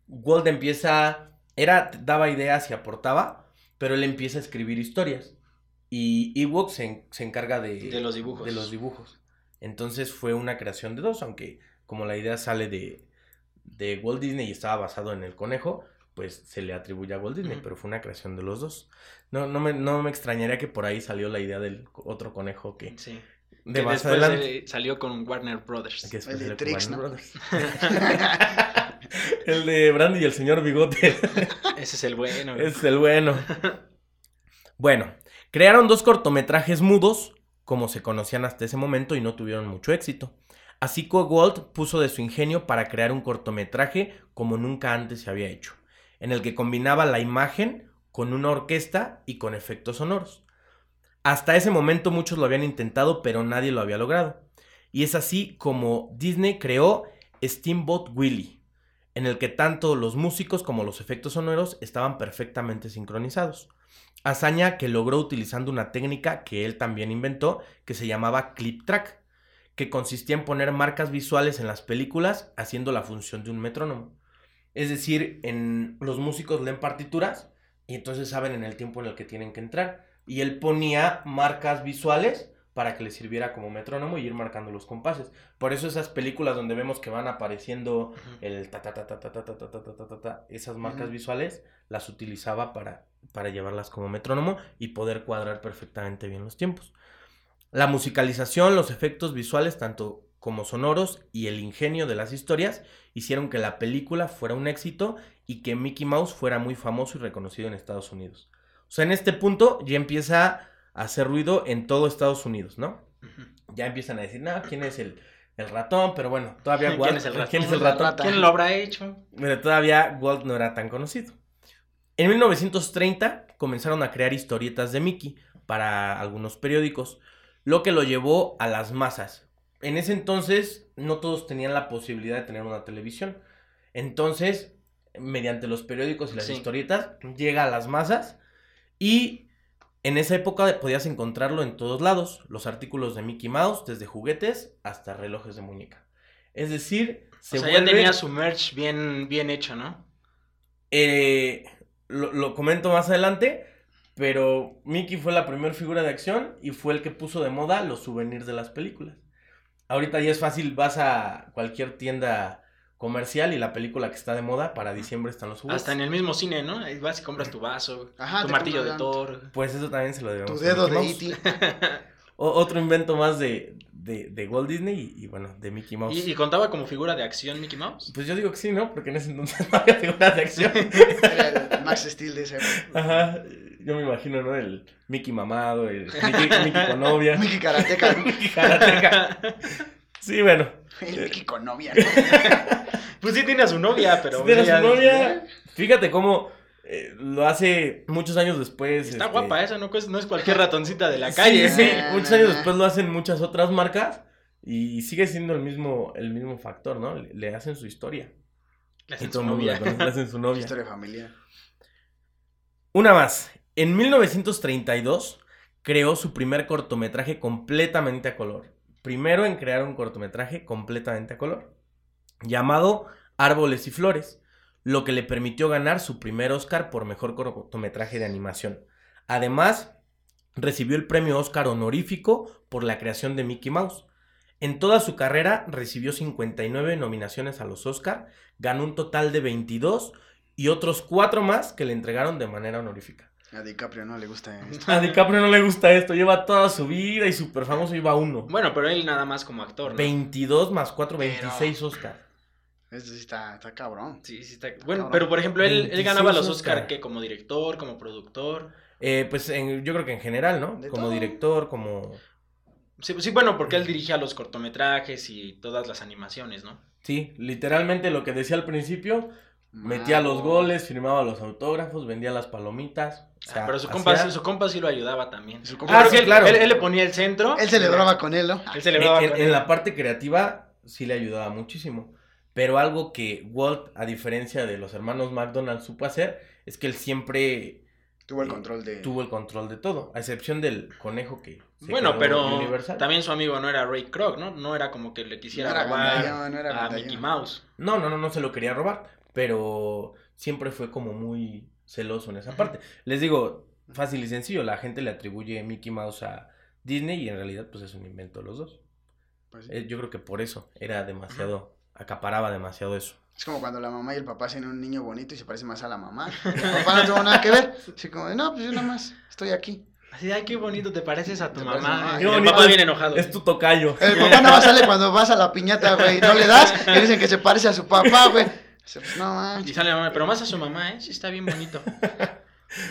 S1: Walt empieza, era, daba ideas y aportaba, pero él empieza a escribir historias. Y Ewok se, se encarga de,
S2: De los dibujos.
S1: de los dibujos. Entonces fue una creación de dos, aunque como la idea sale de, de Walt Disney y estaba basado en el conejo, pues se le atribuye a Walt Disney, pero fue una creación de los dos. No, no, me, no me extrañaría que por ahí salió la idea del otro conejo que
S2: Sí.
S1: de
S2: que
S1: más
S2: después
S1: adelante.
S2: salió con Warner Brothers.
S1: que
S3: El de Trix.
S1: Brothers. el de Brandy y el señor Bigote.
S2: Ese es el bueno.
S1: Ese es el bueno. Bueno, crearon dos cortometrajes mudos, como se conocían hasta ese momento, y no tuvieron mucho éxito. Así que Walt puso de su ingenio para crear un cortometraje como nunca antes se había hecho, en el que combinaba la imagen con una orquesta y con efectos sonoros. Hasta ese momento muchos lo habían intentado, pero nadie lo había logrado. Y es así como Disney creó Steamboat Willie, en el que tanto los músicos como los efectos sonoros estaban perfectamente sincronizados. Hazaña que logró utilizando una técnica que él también inventó, que se llamaba clip track, que consistía en poner marcas visuales en las películas haciendo la función de un metrónomo. Es decir, en los músicos leen partituras y entonces saben en el tiempo en el que tienen que entrar. Y él ponía marcas visuales para que le sirviera como metrónomo y ir marcando los compases. Por eso esas películas donde vemos que van apareciendo el ta ta ta ta ta ta ta ta ta ta ta ta esas marcas visuales las utilizaba para, para llevarlas como metrónomo y poder cuadrar perfectamente bien los tiempos. La musicalización, los efectos visuales, tanto como sonoros y el ingenio de las historias hicieron que la película fuera un éxito y que Mickey Mouse fuera muy famoso y reconocido en Estados Unidos. O sea, en este punto ya empieza hacer ruido en todo Estados Unidos, ¿no? Ya empiezan a decir, no, ¿quién es el, el ratón? Pero bueno, todavía
S2: ¿Quién
S1: Walt-
S2: es el ratón?
S1: ¿quién es el ratón?
S2: ¿Quién lo habrá hecho?
S1: Pero todavía Walt no era tan conocido. En 1930 comenzaron a crear historietas de Mickey para algunos periódicos, lo que lo llevó a las masas. En ese entonces no todos tenían la posibilidad de tener una televisión. Entonces, mediante los periódicos y las
S2: Sí.
S1: historietas, llega a las masas y en esa época podías encontrarlo en todos lados, los artículos de Mickey Mouse, desde juguetes hasta relojes de muñeca. Es decir, se
S2: o sea, ya
S1: vuelve-
S2: tenía su merch bien, bien hecho, ¿no?
S1: eh, lo, lo comento más adelante, pero Mickey fue la primera figura de acción y fue el que puso de moda los souvenirs de las películas. Ahorita ya es fácil, vas a cualquier tienda comercial y la película que está de moda para diciembre están los juguetes.
S2: Hasta en el mismo cine, ¿no? Ahí vas y compras tu vaso,
S3: Ajá,
S2: tu martillo de Thor.
S1: Pues eso también se lo debemos
S3: Tu
S1: a
S3: dedo de E. E.T.
S1: O- otro invento más de, de, de Walt Disney y, y, bueno, de Mickey Mouse.
S2: ¿Y, y contaba como figura de acción Mickey Mouse?
S1: Pues yo digo que sí, ¿no? Porque en ese entonces no había figuras de acción.
S3: Era el Max Steel de ese.
S1: Ajá. Yo me imagino, ¿no? El Mickey mamado, el Mickey, Mickey con novia.
S3: Mickey Karateka.
S1: Mickey karateca. Sí, bueno.
S3: El Mickey con novia.
S2: Pues sí tiene a su novia, pero...
S1: Si tiene a su novia, fíjate cómo eh, lo hace muchos años después.
S2: Está
S1: este,
S2: guapa esa, no, es- no es cualquier ratoncita de la calle.
S1: Sí,
S3: Ah.
S1: muchos años después lo hacen muchas otras marcas y sigue siendo el mismo, el mismo factor, ¿no? Le, le hacen su historia.
S2: Le hacen su novia.
S1: conoce, le hacen su novia.
S3: Historia familiar.
S1: Una más. En 1932 creó su primer cortometraje completamente a color. Primero en crear un cortometraje completamente a color, llamado Árboles y Flores, lo que le permitió ganar su primer Oscar por mejor cortometraje de animación. Además, recibió el premio Oscar honorífico por la creación de Mickey Mouse. En toda su carrera recibió 59 nominaciones a los Oscar, ganó un total de 22 y otros 4 más que le entregaron de manera honorífica.
S3: A DiCaprio no le gusta esto.
S1: A DiCaprio no le gusta esto, lleva toda su vida y súper famoso iba uno.
S2: Bueno, pero él nada más como actor, ¿no?
S1: 22 más 4,
S3: Pero-
S1: 26 Oscar.
S3: Este sí está, está cabrón.
S2: Sí, sí está... Bueno,
S3: Cabrón.
S2: pero por ejemplo, él, él
S1: 26
S2: ganaba los
S1: Oscar.
S2: Oscar que como director, como productor.
S1: Eh, pues en- yo creo que en general, ¿no?
S3: De
S1: como
S3: todo.
S1: director, como...
S2: Sí, sí, bueno, porque él dirigía los cortometrajes y todas las animaciones, ¿no?
S1: Sí, literalmente lo que decía al principio, metía los goles, firmaba los autógrafos, vendía las palomitas. o sea,
S2: Ah, pero su compa,
S1: hacía-
S2: su compa sí lo ayudaba también.
S3: Su compa-
S1: Ah, sí,
S2: él,
S1: claro.
S2: él- él le ponía el centro.
S3: Él celebraba con él, ¿no?
S2: Él celebraba
S1: en,
S2: con
S1: en
S2: él.
S1: la parte creativa sí le ayudaba muchísimo. Pero algo que Walt, a diferencia de los hermanos McDonald, supo hacer es que él siempre
S3: Tuvo el
S1: eh,
S3: control de.
S1: tuvo el control de todo, a excepción del conejo que se
S2: Bueno,
S1: quedó
S2: pero
S1: Universal.
S2: también su amigo no era Ray Kroc, ¿no? No era como que le quisiera
S3: era
S2: robar
S3: gandallón, no era
S2: a. Mickey Mouse.
S1: No, no, no, no se lo quería robar, pero siempre fue como muy celoso en esa parte. Les digo, fácil y sencillo, la gente le atribuye Mickey Mouse a Disney y en realidad pues es un invento de los dos.
S3: Pues sí.
S1: Eh, Yo creo que por eso era demasiado, acaparaba demasiado eso.
S3: Es como cuando la mamá y el papá hacen un niño bonito y se parece más a la mamá. El papá no tuvo nada que ver. Así como de, no, pues yo nada más estoy aquí.
S2: Así, ay, qué bonito, te pareces a tu mamá.
S3: mamá.
S2: El papá
S1: es-
S2: bien enojado.
S1: Es tu tocayo.
S3: El papá nada más sale cuando vas a la piñata, güey. No le das y dicen que se parece a su papá, güey. No
S2: Y sale la mamá, pero más a su mamá, ¿eh? Sí, está bien bonito.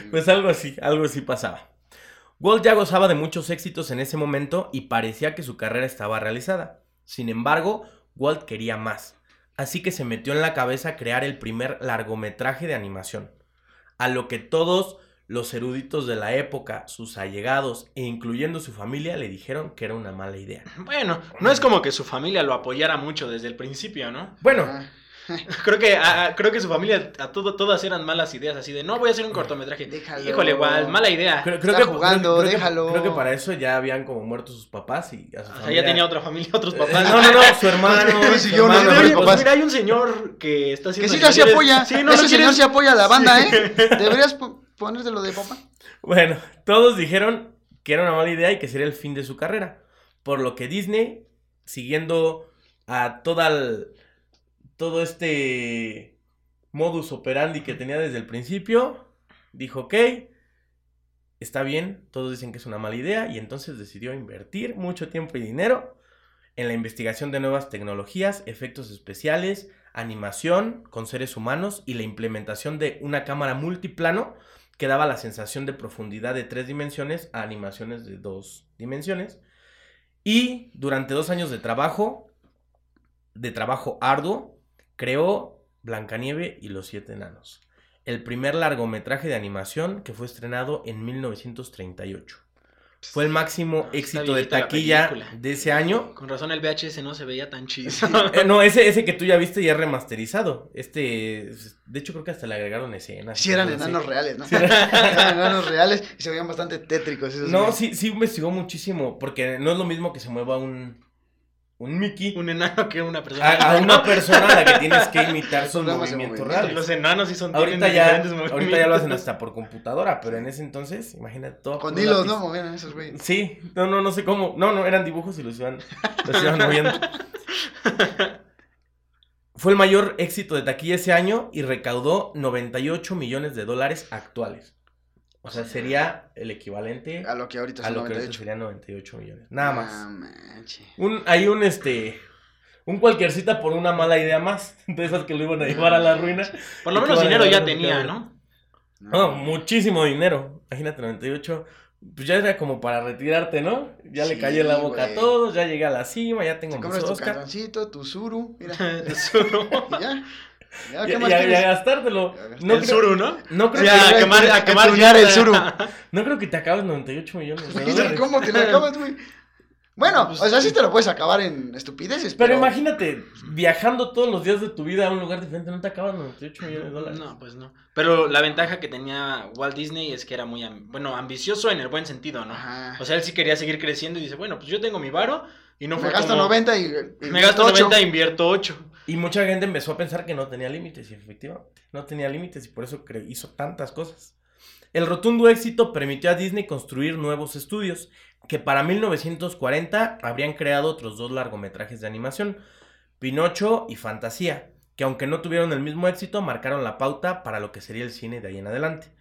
S1: Pues algo así, algo así pasaba. Walt ya gozaba de muchos éxitos en ese momento y parecía que su carrera estaba realizada. Sin embargo, Walt quería más, así que se metió en la cabeza crear el primer largometraje de animación. A lo que todos los eruditos de la época, sus allegados e incluyendo su familia le dijeron que era una mala idea.
S2: Bueno, no es como que su familia lo apoyara mucho desde el principio, ¿no?
S1: Bueno,
S2: Creo que, a- a- creo que su familia, a todo, todas eran malas ideas, así de, no, voy a hacer un cortometraje.
S3: Déjalo.
S2: Híjole, igual, mala idea.
S1: creo, creo
S3: Está
S1: que
S3: jugando,
S1: creo que-
S3: déjalo.
S1: Creo que para eso ya habían como muerto sus papás y a su
S2: O sea, ya tenía otra familia, otros
S1: Eh,
S2: papás.
S1: No, no, no, su hermano.
S3: Sí,
S1: su
S3: yo no,
S1: hermano.
S3: no,
S2: Oye,
S3: no,
S2: pues mira, hay un señor que está
S3: Que
S2: haciendo...
S3: sí, sí apoya.
S2: Sí, no
S3: Ese
S2: lo
S3: señor sí apoya a la banda,
S2: Sí.
S3: ¿eh? Deberías po- ponértelo de papá.
S1: Bueno, todos dijeron que era una mala idea y que sería el fin de su carrera. Por lo que Disney, siguiendo a toda el- todo este modus operandi que tenía desde el principio, dijo, ok, está bien, todos dicen que es una mala idea y entonces decidió invertir mucho tiempo y dinero en la investigación de nuevas tecnologías, efectos especiales, animación con seres humanos y la implementación de una cámara multiplano que daba la sensación de profundidad de tres dimensiones a animaciones de dos dimensiones. Y durante dos años de trabajo, de trabajo arduo, creó Blancanieve y los siete enanos, el primer largometraje de animación que fue estrenado en 1938. Fue el máximo éxito de taquilla de ese año.
S2: Con razón el VHS no se veía tan chido.
S1: Eh, no, ese, ese que tú ya viste ya es remasterizado. Este, de hecho creo que hasta le agregaron escenas.
S3: Sí eran
S1: así.
S3: enanos reales, ¿no?
S1: Sí eran-
S3: eran enanos reales y se veían bastante tétricos esos.
S1: No,
S3: güeyes.
S1: sí, sí investigó muchísimo, porque no es lo mismo que se mueva un, un Mickey
S2: Un enano que una persona.
S1: a, a una persona a la que tienes que imitar sus movimientos
S3: movimiento.
S1: reales.
S2: Los enanos sí son
S1: Ahorita ya, ahorita ya lo hacen hasta por computadora, pero en ese entonces, imagínate todo.
S3: Con hilos,
S1: lápiz.
S3: ¿no? Movían esos güeyes.
S1: Sí, no, no, no sé cómo. No, no, eran dibujos y los iban, los iban moviendo. Fue el mayor éxito de taquilla ese año y recaudó 98 millones de dólares actuales. O sea, sería el equivalente
S3: A lo que ahorita
S1: a lo que ahorita
S3: 98.
S1: serían 98 millones. Nada más.
S3: manches.
S1: Un, hay un este. Un cualquier cita por una mala idea más. De esas que lo iban a llevar a la ruina.
S2: Por lo
S1: ¿Y
S2: menos dinero ya tenía, ¿no?
S1: No, muchísimo dinero. Imagínate, 98. Pues ya era como para retirarte, ¿no? Ya le
S3: Sí,
S1: cayó la boca
S3: güey.
S1: a todos, ya llegué a la cima, ya tengo
S3: Te
S1: mis
S3: compras tu
S1: Oscar.
S3: cantoncito, tu suru, mira,
S2: El suru.
S3: y ya. Ya, ¿qué
S1: Ya,
S3: más
S1: ya,
S3: quieres?
S1: ya gastártelo. No
S2: el
S1: creo,
S2: suru, ¿no?
S1: no, creo
S2: Sí,
S1: que,
S2: a quemar, a quemar
S3: tunear el suru.
S1: no creo que te acabes 98 millones dólares.
S3: ¿Cómo te lo acabas, güey? Bueno,
S2: Pues-
S3: o sea, sí te lo puedes acabar en estupideces,
S1: Pero
S3: pero...
S1: imagínate, viajando todos los días de tu vida a un lugar diferente, no te acabas 98 millones de dólares.
S2: No, pues no. Pero la ventaja que tenía Walt Disney es que era muy, bueno, ambicioso en el buen sentido, ¿no?
S3: Ajá.
S2: O sea, él sí quería seguir creciendo y dice, bueno, pues yo tengo mi varo y no fue
S3: me gasto
S2: como,
S3: 90 y... y
S2: Me gasto
S3: ocho.
S2: 90 e invierto 8.
S1: Y mucha gente empezó a pensar que no tenía límites, y efectivamente, no tenía límites, y por eso hizo tantas cosas. El rotundo éxito permitió a Disney construir nuevos estudios, que para 1940 habrían creado otros dos largometrajes de animación, Pinocho y Fantasía, que aunque no tuvieron el mismo éxito, marcaron la pauta para lo que sería el cine de ahí en adelante.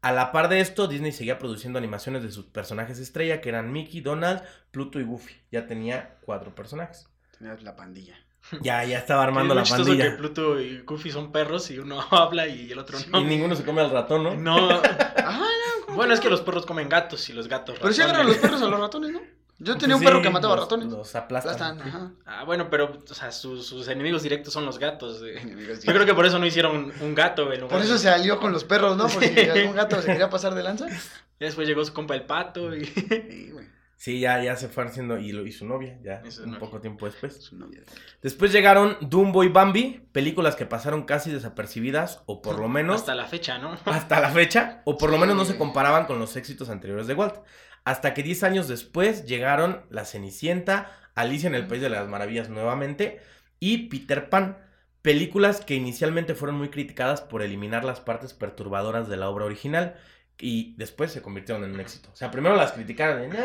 S1: A la par de esto, Disney seguía produciendo animaciones de sus personajes estrella, que eran Mickey, Donald, Pluto y Goofy. Ya tenía cuatro personajes.
S3: Tenías la pandilla.
S1: Ya, ya estaba armando
S2: Es
S1: la pandilla.
S2: que Pluto y Goofy son perros y uno habla y el otro no.
S1: Y ninguno se come al ratón, ¿no?
S2: No.
S3: Ajá, no,
S2: Bueno, es que los perros comen gatos y los gatos
S3: Pero sí
S2: ratones.
S3: agarran los perros a los ratones, ¿no? Yo tenía un
S1: Pues
S3: perro que mataba
S1: los-
S3: ratones.
S1: Los aplastan.
S3: Aplastan, ajá.
S2: Ah, bueno, pero, o sea, sus, sus enemigos directos son los gatos. eh. Yo creo que por eso no hicieron un gato, en lugar
S3: Por eso
S2: de-
S3: se alió con los perros, ¿no? Porque si algún gato se quería pasar de lanza.
S2: Ya Después llegó su compa el pato y...
S3: Sí, güey.
S1: Sí, ya, ya se fue haciendo. Y, lo, y su novia, ya,
S2: su
S1: un
S2: novia.
S1: poco tiempo después.
S3: Su novia.
S1: Después llegaron Dumbo y Bambi, películas que pasaron casi desapercibidas, o por lo menos
S2: Hasta la fecha, ¿no?
S1: hasta la fecha, o por lo menos no se comparaban con los éxitos anteriores de Walt. Hasta que 10 años después llegaron La Cenicienta, Alicia en el País de las Maravillas nuevamente y Peter Pan, películas que inicialmente fueron muy criticadas por eliminar las partes perturbadoras de la obra original y después se convirtieron en un éxito. O sea, primero las criticaron de,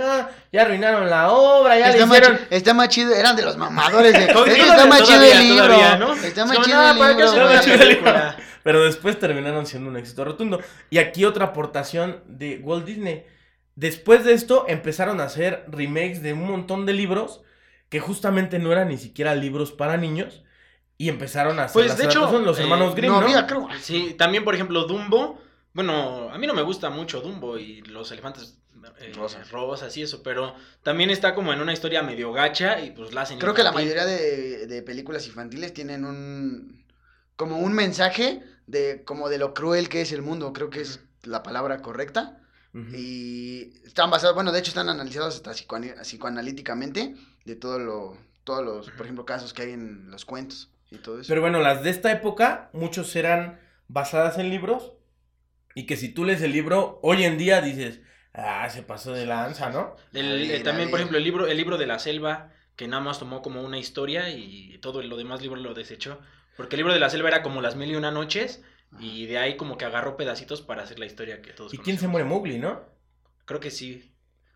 S1: ya arruinaron la obra, ya le
S3: Está más,
S1: hicieron...
S3: está más chido, eran de los mamadores de.
S2: Todavía-
S3: "Es que está más chido el libro.
S2: todavía, ¿no?
S3: Está
S2: Es
S3: más chido
S2: "No,
S3: el
S2: ¿para qué
S3: libro.
S2: hacen
S1: Está
S2: una
S1: más chido el
S2: película?"
S1: Pero después terminaron siendo un éxito rotundo. Y aquí otra aportación de Walt Disney. Después de esto empezaron a hacer remakes de un montón de libros que justamente no eran ni siquiera libros para niños. Y empezaron a hacer
S2: Pues,
S1: las
S2: de hecho,
S1: los
S2: eh,
S1: hermanos Grimm,
S3: No
S1: ¿no?
S3: había, creo.
S2: Sí, también, por ejemplo, Dumbo. Bueno, a mí no me gusta mucho Dumbo y los elefantes eh,
S3: Rosas.
S2: rosas y eso, pero también está como en una historia medio gacha y pues la hacen
S3: Creo que la mayoría de, de películas infantiles tienen un. como un mensaje de como de lo cruel que es el mundo. Creo que es la palabra correcta. Y están basados, bueno, de hecho están analizados hasta psicoanalíticamente de todo lo, todos los, por ejemplo, casos que hay en los cuentos y todo eso.
S1: Pero bueno, las de esta época, muchos eran basadas en libros. Y que si tú lees el libro, hoy en día dices, ah, se pasó de lanza, ¿no?
S2: El- eh, también, por ejemplo, el libro, el libro de la selva, que nada más tomó como una historia y todo lo demás libro lo desechó. Porque el libro de la selva era como las mil y una noches y de ahí como que agarró pedacitos para hacer la historia que todos
S1: ¿Y quién se muere Mowgli, no?
S2: Creo que sí.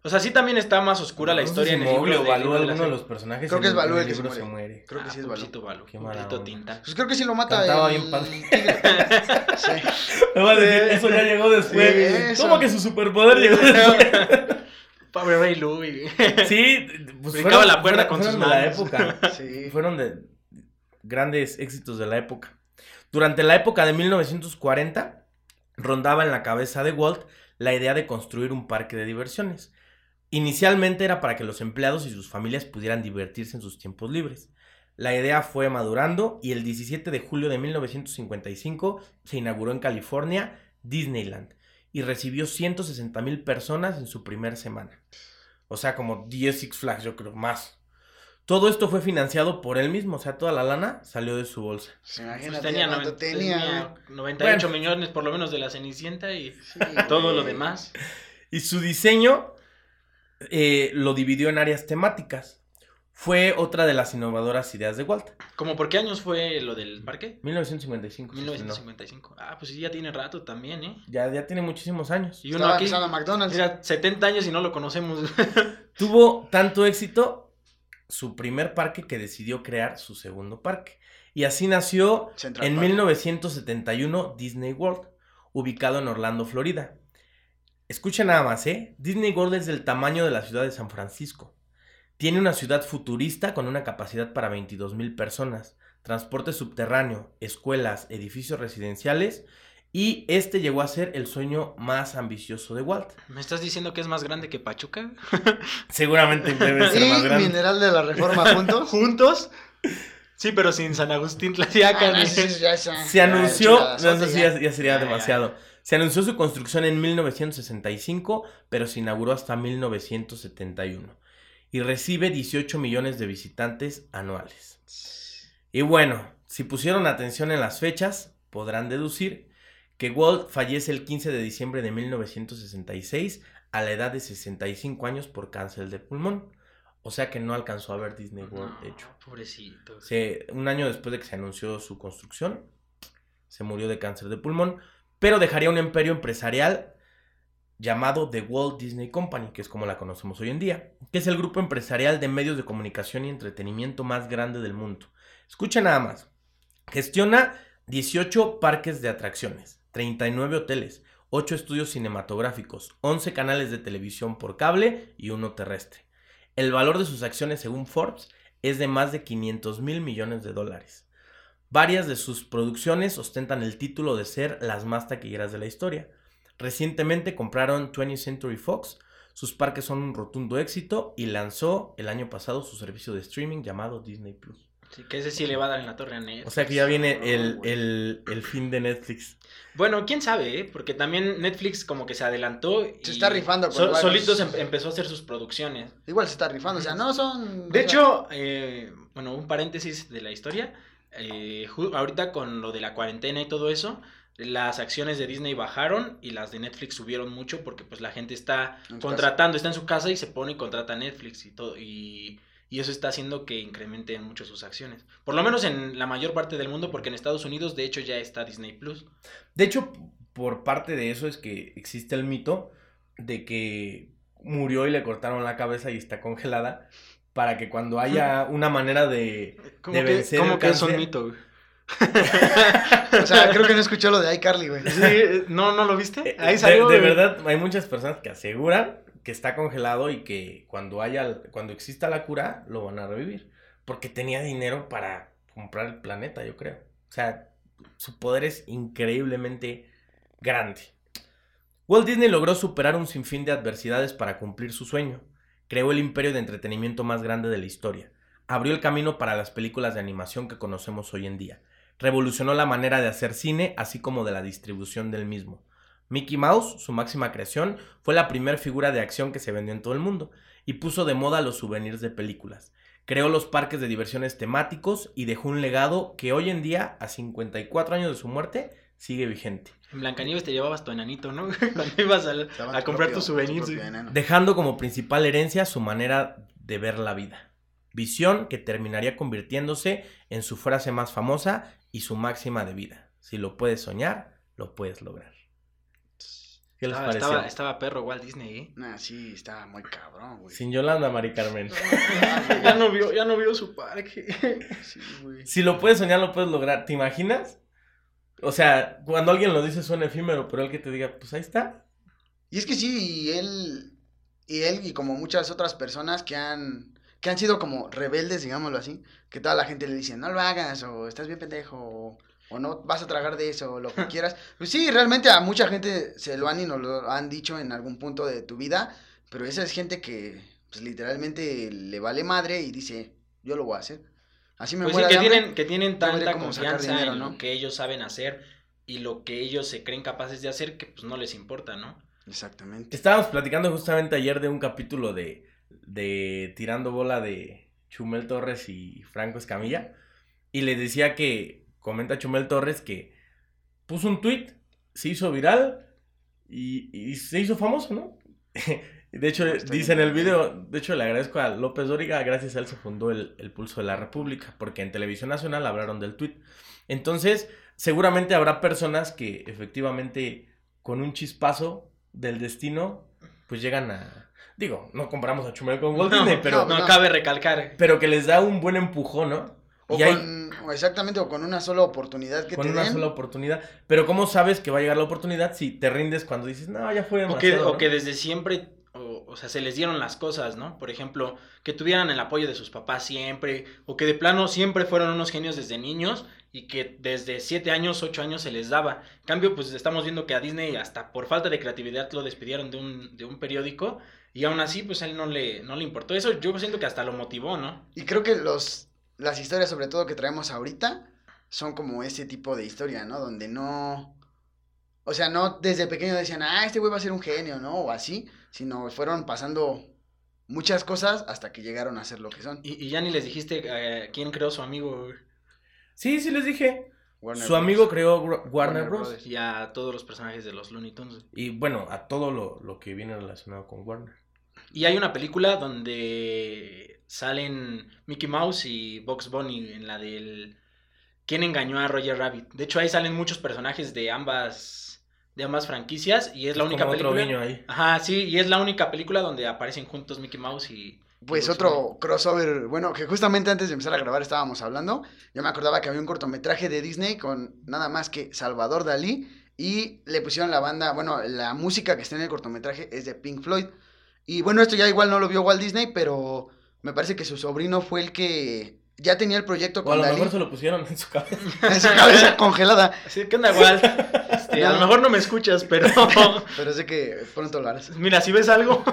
S2: O sea, sí también está más oscura la
S1: No sé
S2: historia
S1: si
S2: en el libro.
S1: O Balú,
S2: de
S1: alguno de los personajes.
S3: Creo que es Balú
S1: en
S3: el que se
S1: libro
S3: muere. Creo que
S2: Ah,
S3: sí es Balú.
S2: pobrecito Balú.
S1: Qué onda.
S2: Tintán.
S3: Pues creo que sí lo mata
S1: Cantaba
S3: el
S1: bien padre.
S3: Sí.
S1: A decir, eso ya llegó después.
S3: Sí.
S1: ¿Cómo que su superpoder llegó después?
S2: Pobre Rey Louie.
S1: Sí, pues
S2: Brincaba
S1: fueron,
S2: la cuerda
S1: fueron-
S2: con
S1: fueron
S2: sus
S1: de la
S2: manos.
S1: época.
S3: Sí.
S1: Fueron de grandes éxitos de la época. Durante la época de 1940, rondaba en la cabeza de Walt la idea de construir un parque de diversiones. Inicialmente era para que los empleados y sus familias pudieran divertirse en sus tiempos libres. La idea fue madurando y el 17 de julio de 1955 se inauguró en California Disneyland y recibió 160 mil personas en su primera semana. O sea, como 10 Six Flags, yo creo, más. Todo esto fue financiado por él mismo, o sea, toda la lana salió de su bolsa.
S3: Pues
S2: tenía, noven-
S3: tenía.
S2: tenía 98
S1: Bueno.
S2: millones por lo menos de la Cenicienta y
S3: Sí,
S2: todo lo demás.
S1: Y su diseño eh, lo dividió en áreas temáticas. Fue otra de las innovadoras ideas de Walt.
S2: ¿Cómo por qué años fue lo del parque?
S1: 1955. se estrenó.
S2: 1955. Ah, pues sí, ya tiene rato también, ¿eh?
S1: Ya, ya tiene muchísimos años.
S2: Y uno
S3: Estaba
S2: aquí,
S3: empezando McDonald's.
S2: mira, 70 años y no lo conocemos.
S1: Tuvo tanto éxito su primer parque que decidió crear su segundo parque. Y así nació
S3: Central
S1: en
S3: Park.
S1: 1971 Disney World, ubicado en Orlando, Florida. Escucha nada más, ¿eh? Disney World es del tamaño de la ciudad de San Francisco. Tiene una ciudad futurista con una capacidad para 22 mil personas, transporte subterráneo, escuelas, edificios residenciales y este llegó a ser el sueño más ambicioso de Walt.
S2: ¿Me estás diciendo que es más grande que Pachuca?
S1: Seguramente debe ser más
S3: Y
S1: grande.
S3: Mineral de la Reforma juntos.
S2: ¿Juntos? Sí, pero sin San Agustín Tlaxiaca.
S3: Ah, no, es ya esa-
S1: Se
S3: ya,
S1: anunció, no, eso sí
S3: ya.
S1: ya, ya sería
S2: Ya, ya,
S1: demasiado. Se anunció su construcción en 1965, pero se inauguró hasta 1971. Y recibe 18 millones de visitantes anuales. Y bueno, si pusieron atención en las fechas, podrán deducir que Walt fallece el 15 de diciembre de 1966 a la edad de 65 años por cáncer de pulmón. O sea que no alcanzó a ver Disney World
S2: No,
S1: hecho.
S2: Pobrecito.
S1: Se- un año después de que se anunció su construcción, se murió de cáncer de pulmón, pero dejaría un imperio empresarial llamado The Walt Disney Company, que es como la conocemos hoy en día, que es el grupo empresarial de medios de comunicación y entretenimiento más grande del mundo. Escucha nada más. Gestiona 18 parques de atracciones, 39 hoteles, 8 estudios cinematográficos, 11 canales de televisión por cable y uno terrestre. El valor de sus acciones, según Forbes, es de más de 500 mil millones de dólares. Varias de sus producciones ostentan el título de ser las más taquilleras de la historia. Recientemente compraron 20th Century Fox, sus parques son un rotundo éxito y lanzó el año pasado su servicio de streaming llamado Disney Plus.
S2: Sí, que ese sí le va a dar en la torre a Netflix.
S1: O sea que ya viene
S3: No,
S1: el, el, el fin de Netflix.
S2: Bueno, quién sabe, ¿eh? Porque también Netflix como que se adelantó. y
S3: Se está rifando
S2: so-
S3: varios-
S2: Solitos em- empezó a hacer sus producciones.
S3: Igual se está rifando, o sea, no son...
S2: De hecho, eh, bueno, un paréntesis de la historia. Eh, ahorita con lo de la cuarentena y todo eso, las acciones de Disney bajaron y las de Netflix subieron mucho porque pues la gente está contratando, está en su casa y se pone y contrata Netflix y todo. Y, y eso está haciendo que incrementen mucho sus acciones. Por lo menos en la mayor parte del mundo, porque en Estados Unidos de hecho ya está Disney Plus.
S1: De hecho, por parte de eso es que existe el mito de que murió y le cortaron la cabeza y está congelada para que cuando haya una manera de...
S2: ¿Cómo
S1: De
S2: que,
S1: vencer
S2: cómo
S1: el
S2: que es un mito? güey?
S3: O sea, creo que no escuchó lo de iCarly, güey.
S2: Sí, eh, no, ¿no lo viste?
S1: Eh,
S2: Ahí
S1: de-
S2: salió.
S1: De,
S2: güey.
S1: verdad, hay muchas personas que aseguran que está congelado y que cuando haya, cuando exista la cura, lo van a revivir. Porque tenía dinero para comprar el planeta, yo creo. O sea, su poder es increíblemente grande. Walt Disney logró superar un sinfín de adversidades para cumplir su sueño. Creó el imperio de entretenimiento más grande de la historia. Abrió el camino para las películas de animación que conocemos hoy en día. Revolucionó la manera de hacer cine, así como de la distribución del mismo. Mickey Mouse, su máxima creación, fue la primera figura de acción que se vendió en todo el mundo y puso de moda los souvenirs de películas. Creó los parques de diversiones temáticos y dejó un legado que hoy en día, a 54 años de su muerte, sigue vigente.
S2: En Blancanieves te llevabas tu enanito, ¿no? Cuando ibas al- a comprar
S3: propio-
S2: tus souvenirs.
S3: tu enano.
S1: dejando como principal herencia su manera de ver la vida. Visión que terminaría convirtiéndose en su frase más famosa y su máxima de vida. Si lo puedes soñar, lo puedes lograr. ¿Qué les pareció?
S2: estaba, estaba perro Walt Disney, ¿eh?
S3: Nah, sí, estaba muy cabrón, güey.
S1: Sin Yolanda, Mari Carmen.
S2: ya, no vio, ya no vio su parque.
S3: Sí, güey.
S1: Si lo puedes soñar, lo puedes lograr. ¿Te imaginas? O sea, cuando alguien lo dice suena efímero, pero el que te diga, pues ahí está.
S3: Y es que sí, y él, y él y como muchas otras personas que han, que han sido como rebeldes, digámoslo así, que toda la gente le dice, no lo hagas, o estás bien pendejo, o, o no vas a tragar de eso, o lo que quieras. Pues sí, realmente a mucha gente se lo han y nos lo han dicho en algún punto de tu vida, pero esa es gente que pues, literalmente le vale madre y dice, yo lo voy a hacer. Así me
S2: Pues sí, que
S3: de
S2: tienen, que tienen tanta confianza
S3: dinero,
S2: en
S3: ¿no?
S2: lo que ellos saben hacer y lo que ellos se creen capaces de hacer que pues no les importa, ¿no?
S3: Exactamente.
S1: Estábamos platicando justamente ayer de un capítulo de, de Tirando Bola de Chumel Torres y Franco Escamilla. Y les decía que, comenta Chumel Torres, que puso un tweet, se hizo viral y, y se hizo famoso, ¿no? De hecho, dice en el video, de hecho le agradezco a López Dóriga, gracias a él se fundó el, el Pulso de la República, porque en Televisión Nacional hablaron del tweet. Entonces, seguramente habrá personas que efectivamente con un chispazo del destino, pues llegan a... Digo, no comparamos a Chumel con Walt
S2: No,
S1: Disney, pero,
S2: no,
S3: no.
S2: cabe recalcar.
S1: pero que les da un buen empujón, ¿no?
S3: O
S1: Y hay-
S3: con, o exactamente, o con una sola oportunidad que
S1: con
S3: te
S1: una
S3: den.
S1: sola oportunidad. Pero ¿cómo sabes que va a llegar la oportunidad si te rindes cuando dices, no, ya fue
S2: O que,
S1: demasiado?
S2: o
S1: ¿no?"
S2: que desde siempre, o, sea, se les dieron las cosas, ¿no? Por ejemplo, que tuvieran el apoyo de sus papás siempre, o que de plano siempre fueron unos genios desde niños y que desde 7 años, 8 años se les daba. En cambio, pues estamos viendo que a Disney hasta por falta de creatividad lo despidieron de un, de un periódico y aún así, pues a él no le, no le importó. Eso yo siento que hasta lo motivó, ¿no?
S3: Y creo que los, las historias, sobre todo que traemos ahorita, son como ese tipo de historia, ¿no? Donde no. O sea, no desde pequeño decían, ah, este güey va a ser un genio, ¿no? O así, sino fueron pasando muchas cosas hasta que llegaron a ser lo que son.
S2: Y, y ya ni les dijiste eh, quién creó su amigo
S1: Sí, sí les dije.
S3: Warner
S1: Su
S3: Bros.
S1: amigo creó Warner,
S3: Warner
S1: Bros.
S2: Y a todos los personajes de los Looney Tunes.
S1: Y bueno, a todo lo, lo que viene relacionado con Warner.
S2: Y hay una película donde salen Mickey Mouse y Bugs Bunny en la del ¿Quién engañó a Roger Rabbit? De hecho ahí salen muchos personajes de ambas de ambas franquicias y es la única
S1: Como otro
S2: película.
S1: guiño ahí.
S2: Ajá, sí, y es la única película donde aparecen juntos Mickey Mouse y
S3: Pues otro crossover, bueno, que justamente antes de empezar a grabar estábamos hablando. Yo me acordaba que había un cortometraje de Disney con nada más que Salvador Dalí y le pusieron la banda, bueno, la música que está en el cortometraje es de Pink Floyd. Y bueno, esto ya igual no lo vio Walt Bunny, pero me parece que su sobrino fue el que ya tenía el proyecto
S1: O a
S3: con
S1: lo
S3: Dalí
S1: mejor se lo pusieron en su cabeza.
S3: en su cabeza congelada.
S2: Así, ¿qué onda, Walt? Este, A lo mejor no me escuchas, pero
S3: Pero sé que pronto lo harás.
S2: mira, si ves algo,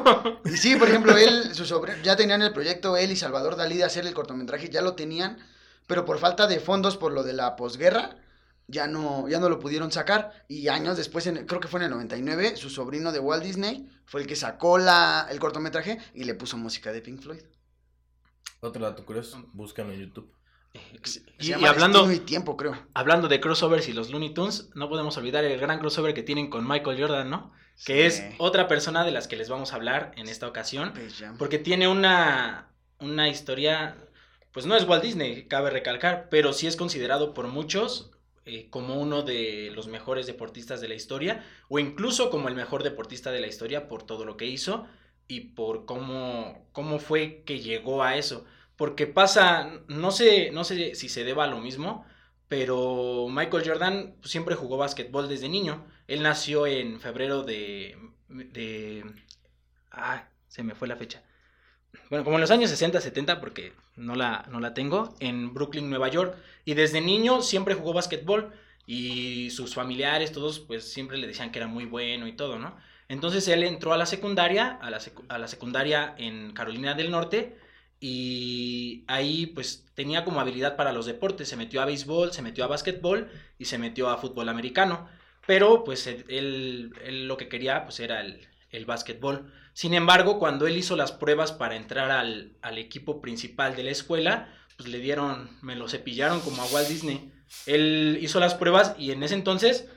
S3: Y sí, por ejemplo, él, su sobrino, ya tenían el proyecto, él y Salvador Dalí de hacer el cortometraje, ya lo tenían, pero por falta de fondos por lo de la posguerra, ya no, ya no lo pudieron sacar. Y años después, en- creo que fue en el 99, su sobrino de Walt Disney fue el que sacó la, el cortometraje y le puso música de Pink Floyd.
S1: Otro dato curioso, búscalo en YouTube.
S3: Se
S2: y,
S3: llama
S2: y hablando
S3: Destino y Tiempo, creo.
S2: hablando de crossovers y los Looney Tunes, no podemos olvidar el gran crossover que tienen con Michael Jordan, ¿no? Que es otra persona de las que les vamos a hablar en esta ocasión. Porque tiene una, una historia, pues no es Walt Disney, cabe recalcar, pero sí es considerado por muchos eh, como uno de los mejores deportistas de la historia, o incluso como el mejor deportista de la historia por todo lo que hizo y por cómo, cómo fue que llegó a eso. Porque pasa, no sé, no sé si se deba a lo mismo, pero Michael Jordan siempre jugó básquetbol desde niño. Él nació en febrero de... de ah, se me fue la fecha. Bueno, como en los años 60, 70, porque no la, no la tengo, en Brooklyn, Nueva York. Y desde niño siempre jugó básquetbol. Y sus familiares, todos, pues siempre le decían que era muy bueno y todo, ¿no? Entonces él entró a la secundaria, a la, secundaria en Carolina del Norte. Y ahí pues tenía como habilidad para los deportes. Se metió a béisbol, se metió a básquetbol y se metió a fútbol americano. Pero pues él lo que quería pues era el, el básquetbol. Sin embargo, cuando él hizo las pruebas para entrar al, al equipo principal de la escuela, pues le dieron, me lo cepillaron como a Walt Disney. Él hizo las pruebas y en ese entonces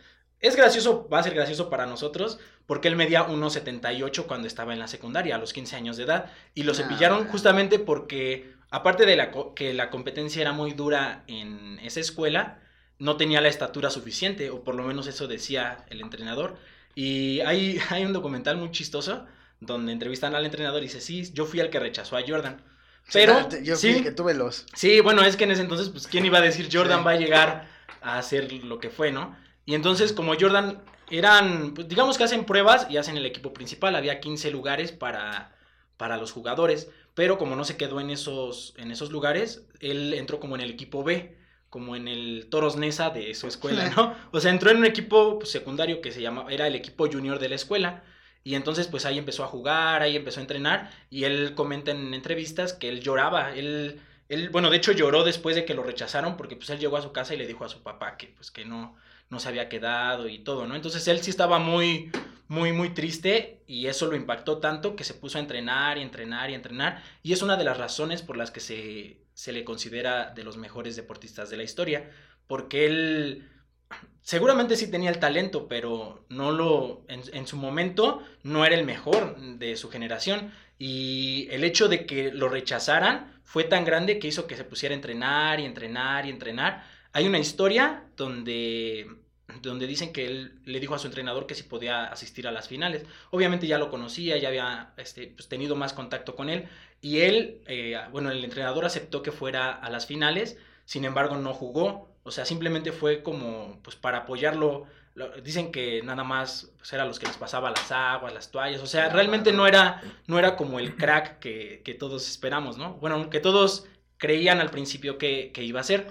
S2: es gracioso, va a ser gracioso para nosotros, porque él medía 1,78 cuando estaba en la secundaria, a los 15 años de edad, y lo
S3: Ah.
S2: cepillaron justamente porque, aparte de la, que la competencia era muy dura en esa escuela, no tenía la estatura suficiente, o por lo menos eso decía el entrenador. Y hay, hay un documental muy chistoso donde entrevistan al entrenador y dice, sí, yo fui el que rechazó a Jordan. Pero,
S3: yo fui el que tuve los.
S2: Sí, bueno, es que en ese entonces, pues, ¿quién iba a decir Jordan va a llegar a hacer lo que fue, no? Y entonces, como Jordan eran, pues, digamos que hacen pruebas y hacen el equipo principal, había 15 lugares para, para los jugadores, pero como no se quedó en esos, en esos lugares, él entró como en el equipo B, como en el Toros Nesa de su escuela, ¿no? O sea, entró en un equipo pues, secundario que se llama, era el equipo junior de la escuela. Y entonces pues ahí empezó a jugar, ahí empezó a entrenar y él comenta en entrevistas que él lloraba, él, él, bueno, de hecho lloró después de que lo rechazaron porque pues él llegó a su casa y le dijo a su papá que pues que no, no se había quedado y todo, ¿no? Entonces él sí estaba muy, muy, muy triste y eso lo impactó tanto que se puso a entrenar y entrenar y entrenar y es una de las razones por las que se, se le considera de los mejores deportistas de la historia, porque él seguramente sí tenía el talento, pero no lo, en, su momento no era el mejor de su generación. Y el hecho de que lo rechazaran fue tan grande que hizo que se pusiera a entrenar y entrenar y entrenar. Hay una historia donde, donde dicen que él le dijo a su entrenador que si podía asistir a las finales. Obviamente ya lo conocía, ya había este, pues, tenido más contacto con él. Y él, eh, bueno, el entrenador aceptó que fuera a las finales, sin embargo no jugó o sea, simplemente fue como, pues para apoyarlo. dicen que nada más pues, era los que les pasaba las aguas, las toallas. O sea, realmente no era, no era como el crack que, que todos esperamos, ¿no? Bueno, que todos creían al principio que, que iba a ser.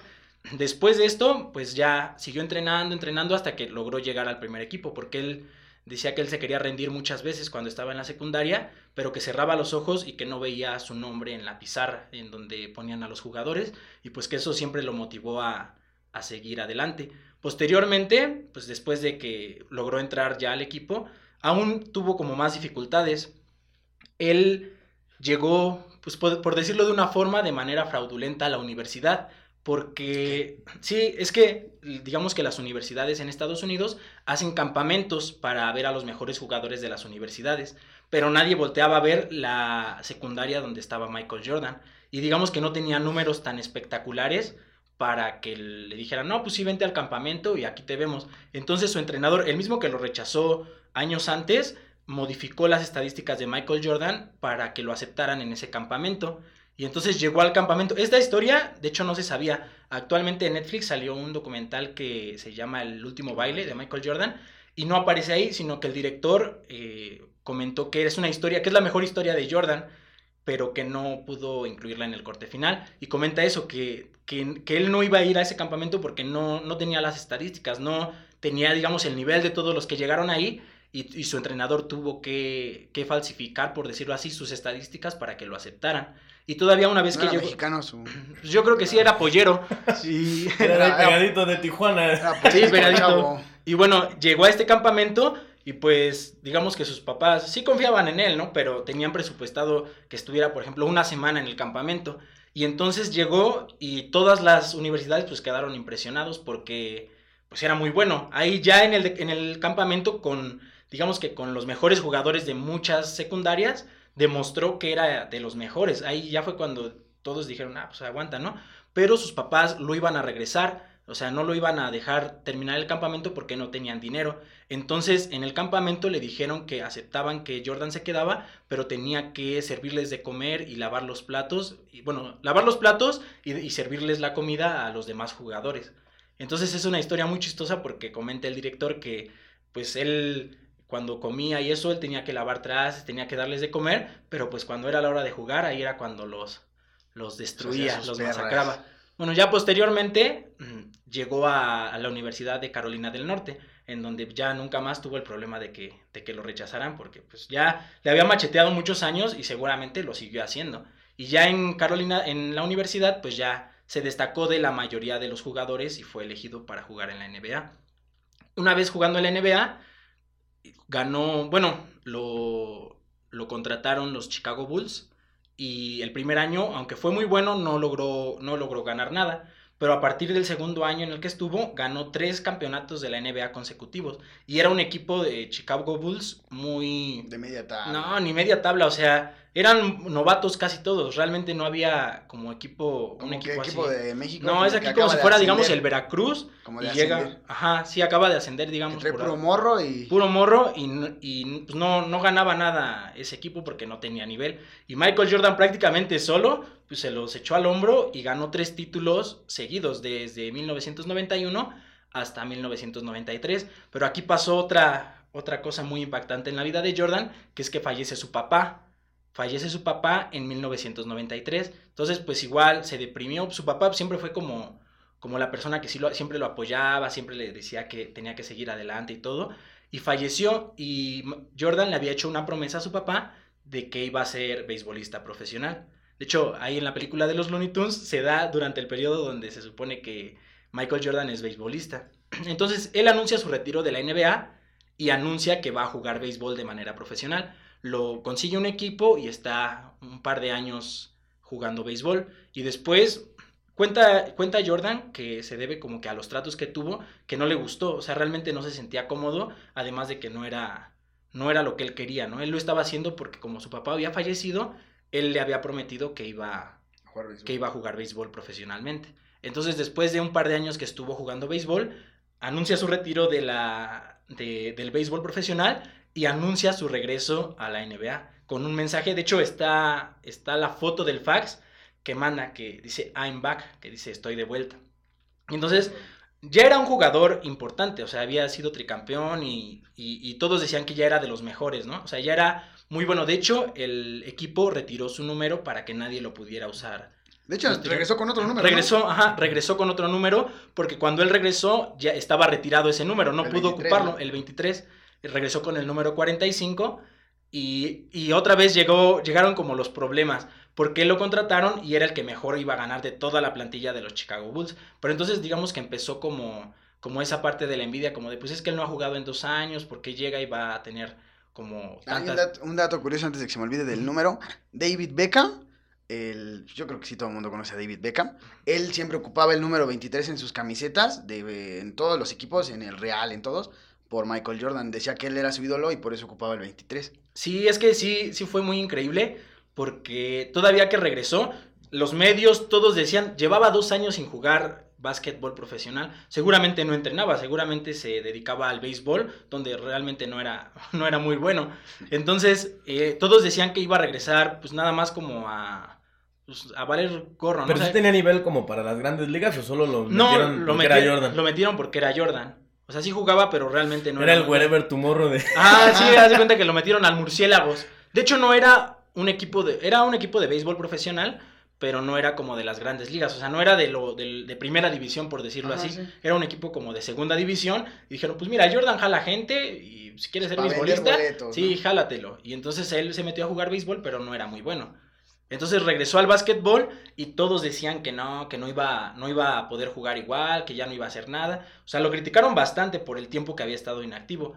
S2: Después de esto, pues ya siguió entrenando, entrenando hasta que logró llegar al primer equipo, porque él decía que él se quería rendir muchas veces cuando estaba en la secundaria, pero que cerraba los ojos y que no veía su nombre en la pizarra en donde ponían a los jugadores, y pues que eso siempre lo motivó a, a seguir adelante. Posteriormente, pues después de que logró entrar ya al equipo, aún tuvo como más dificultades. Él llegó, pues por, decirlo de una forma, de manera fraudulenta a la universidad, porque sí, es que digamos que las universidades en Estados Unidos hacen campamentos para ver a los mejores jugadores de las universidades, pero nadie volteaba a ver la secundaria donde estaba Michael Jordan y digamos que no tenía números tan espectaculares para que le dijeran, no, pues sí, vente al campamento y aquí te vemos. Entonces su entrenador, el mismo que lo rechazó años antes, modificó las estadísticas de Michael Jordan para que lo aceptaran en ese campamento. Y entonces llegó al campamento. Esta historia, de hecho, no se sabía. Actualmente en Netflix salió un documental que se llama El último baile de Michael Jordan. Y no aparece ahí, sino que el director eh, comentó que es una historia, que es la mejor historia de Jordan pero que no pudo incluirla en el corte final. Y comenta eso, que, que, él no iba a ir a ese campamento porque no, no, tenía las estadísticas, no tenía, digamos, el nivel de todos los que llegaron ahí. Y, su entrenador tuvo que, que, falsificar, por decirlo así, sus estadísticas para que lo aceptaran. Y todavía una vez que
S3: llegó... mexicano su...
S2: Pues yo creo que sí, era pollero. Sí.
S1: Era, pegadito de Tijuana.
S2: sí, pegadito. Y bueno, llegó a este campamento y pues, digamos que sus papás sí confiaban en él, ¿no? Pero tenían presupuestado que estuviera, por ejemplo, una semana en el campamento. Y entonces llegó y todas las universidades pues quedaron impresionados porque pues era muy bueno. Ahí ya en el, en el campamento con, digamos que con los mejores jugadores de muchas secundarias, demostró que era de los mejores. Ahí ya fue cuando todos dijeron, ah, pues aguanta, ¿no? Pero sus papás lo iban a regresar o sea, no lo iban a dejar terminar el campamento porque no tenían dinero. Entonces, en el campamento le dijeron que aceptaban que Jordan se quedaba, pero tenía que servirles de comer y lavar los platos. Y bueno, lavar los platos y, servirles la comida a los demás jugadores. Entonces es una historia muy chistosa porque comenta el director que pues él cuando comía y eso él tenía que lavar tras, tenía que darles de comer, pero pues cuando era la hora de jugar ahí era cuando los los destruía, los masacraba. Bueno, ya posteriormente mm, llegó a, la Universidad de Carolina del Norte, en donde ya nunca más tuvo el problema de que, de que lo rechazaran, porque pues ya le había macheteado muchos años y seguramente lo siguió haciendo. Y ya en Carolina, en la universidad, pues ya se destacó de la mayoría de los jugadores y fue elegido para jugar en la NBA. Una vez jugando en la NBA, ganó, bueno, lo, lo contrataron los Chicago Bulls y el primer año, aunque fue muy bueno, no logró, no logró ganar nada. Pero a partir del segundo año en el que estuvo, ganó tres campeonatos de la NBA consecutivos. Y era un equipo de Chicago Bulls muy...
S3: De media tabla.
S2: No, ni media tabla. O sea, eran novatos casi todos, realmente no había como equipo, un equipo,
S3: equipo
S2: así.
S3: de México.
S2: No, es aquí como si fuera, digamos, el Veracruz.
S3: Como
S2: y
S3: de
S2: llega,
S3: ascender.
S2: ajá, sí, acaba de ascender, digamos. Por
S3: puro morro y...
S2: puro morro y, y pues, no, no ganaba nada ese equipo porque no tenía nivel. Y Michael Jordan prácticamente solo pues, se los echó al hombro y ganó tres títulos seguidos desde 1991 hasta 1993. Pero aquí pasó otra, otra cosa muy impactante en la vida de Jordan, que es que fallece su papá. Fallece su papá en 1993. Entonces, pues igual se deprimió. Su papá siempre fue como, como la persona que siempre lo apoyaba, siempre le decía que tenía que seguir adelante y todo. Y falleció y Jordan le había hecho una promesa a su papá de que iba a ser beisbolista profesional. De hecho, ahí en la película de los Looney Tunes se da durante el periodo donde se supone que Michael Jordan es beisbolista. Entonces, él anuncia su retiro de la NBA y anuncia que va a jugar béisbol de manera profesional. Lo consigue un equipo y está un par de años jugando béisbol. Y después cuenta, cuenta Jordan que se debe como que a los tratos que tuvo, que no le gustó. O sea, realmente no se sentía cómodo, además de que no era, no era lo que él quería, ¿no? Él lo estaba haciendo porque como su papá había fallecido, él le había prometido que iba, que iba a jugar béisbol profesionalmente. Entonces, después de un par de años que estuvo jugando béisbol, anuncia su retiro de la, de- del béisbol profesional y anuncia su regreso a la NBA con un mensaje. De hecho, está, está la foto del fax que manda que dice I'm back, que dice estoy de vuelta. Entonces, ya era un jugador importante, o sea, había sido tricampeón y, y- y todos decían que ya era de los mejores, ¿no? O sea, ya era muy bueno. De hecho, el equipo retiró su número para que nadie lo pudiera usar.
S3: De hecho, regresó con otro número, ¿no?
S2: Regresó, ajá, regresó con otro número, porque cuando él regresó ya estaba retirado ese número, no
S3: El
S2: pudo
S3: 23,
S2: ocuparlo,
S3: ¿no?
S2: el 23, regresó con el número 45 y, y otra vez llegó, llegaron como los problemas, porque lo contrataron y era el que mejor iba a ganar de toda la plantilla de los Chicago Bulls, pero entonces digamos que empezó como, como esa parte de la envidia, como de pues es que él no ha jugado en dos años, porque llega y va a tener como
S3: un,
S2: tantas...
S3: dato, un dato curioso antes de que se me olvide del número. David Beckham, el, yo creo que sí todo el mundo conoce a David Beckham. Él siempre ocupaba el número 23 en sus camisetas, de, en todos los equipos, en el Real, en todos, por Michael Jordan. Decía que él era su ídolo y por eso ocupaba el 23.
S2: Sí, es que sí, sí fue muy increíble porque todavía que regresó, los medios todos decían, llevaba dos años sin jugar básquetbol profesional, seguramente no entrenaba, seguramente se dedicaba al béisbol, donde realmente no era, no era muy bueno. Entonces, eh, todos decían que iba a regresar, pues nada más como a, pues, a valer gorro, ¿no?
S1: Pero
S2: O sea,
S1: sí tenía nivel como para las grandes ligas o solo lo
S2: no,
S1: metieron
S2: lo
S1: porque
S2: metieron,
S1: era Jordan.
S2: lo metieron porque era Jordan. O sea, sí jugaba, pero realmente no
S1: era el
S2: muy bueno.
S1: wherever tomorrow de...
S2: Ah, sí, haz de cuenta que lo metieron al Murciélagos. De hecho, no era un equipo de. Era un equipo de béisbol profesional, pero no era como de las grandes ligas. O sea, no era de lo del- de, primera división, por decirlo
S3: Ajá,
S2: así.
S3: sí.
S2: Era un equipo como de segunda división. Y dijeron, pues mira, Jordan jala gente y si quieres ser
S3: Pa' vender
S2: beisbolista,
S3: boletos,
S2: sí,
S3: ¿no?
S2: jálatelo. Y entonces él se metió a jugar béisbol, pero no era muy bueno. Entonces regresó al básquetbol y todos decían que no, que no iba, no iba a poder jugar igual, que ya no iba a hacer nada. O sea, lo criticaron bastante por el tiempo que había estado inactivo.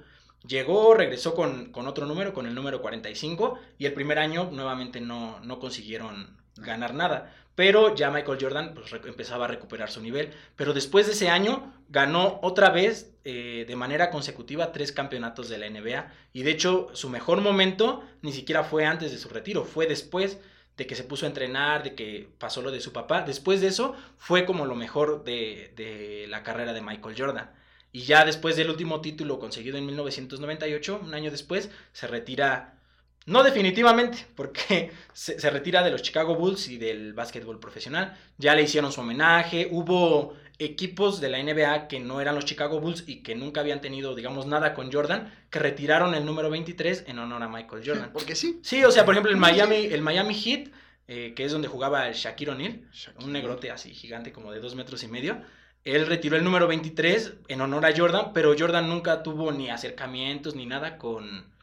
S2: Llegó, regresó con, con otro número, con el número 45, y el primer año nuevamente no, no consiguieron ganar nada. Pero ya Michael Jordan pues, empezaba a recuperar su nivel. Pero después de ese año ganó otra vez eh, de manera consecutiva tres campeonatos de la NBA. Y de hecho su mejor momento ni siquiera fue antes de su retiro, fue después de que se puso a entrenar, de que pasó lo de su papá. Después de eso fue como lo mejor de, de la carrera de Michael Jordan. Y ya después del último título conseguido en 1998, un año después, se retira, no definitivamente, porque se, se retira de los Chicago Bulls y del básquetbol profesional. Ya le hicieron su homenaje, hubo equipos de la NBA que no eran los Chicago Bulls y que nunca habían tenido, digamos, nada con Jordan, que retiraron el número 23 en honor a Michael Jordan.
S3: Porque sí.
S2: Sí, o sea, por ejemplo, el. Miami, el Miami Heat, eh, que es donde jugaba el Shaquille O'Neal, un negrote así gigante como de dos metros y medio. Él retiró el número 23 en honor a Jordan, pero Jordan nunca tuvo ni acercamientos ni nada con.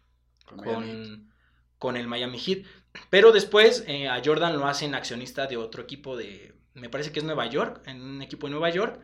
S3: Con,
S2: el Miami Heat. Pero después eh, a Jordan lo hacen accionista de otro equipo de, me parece que es Nueva York, en un equipo de Nueva York.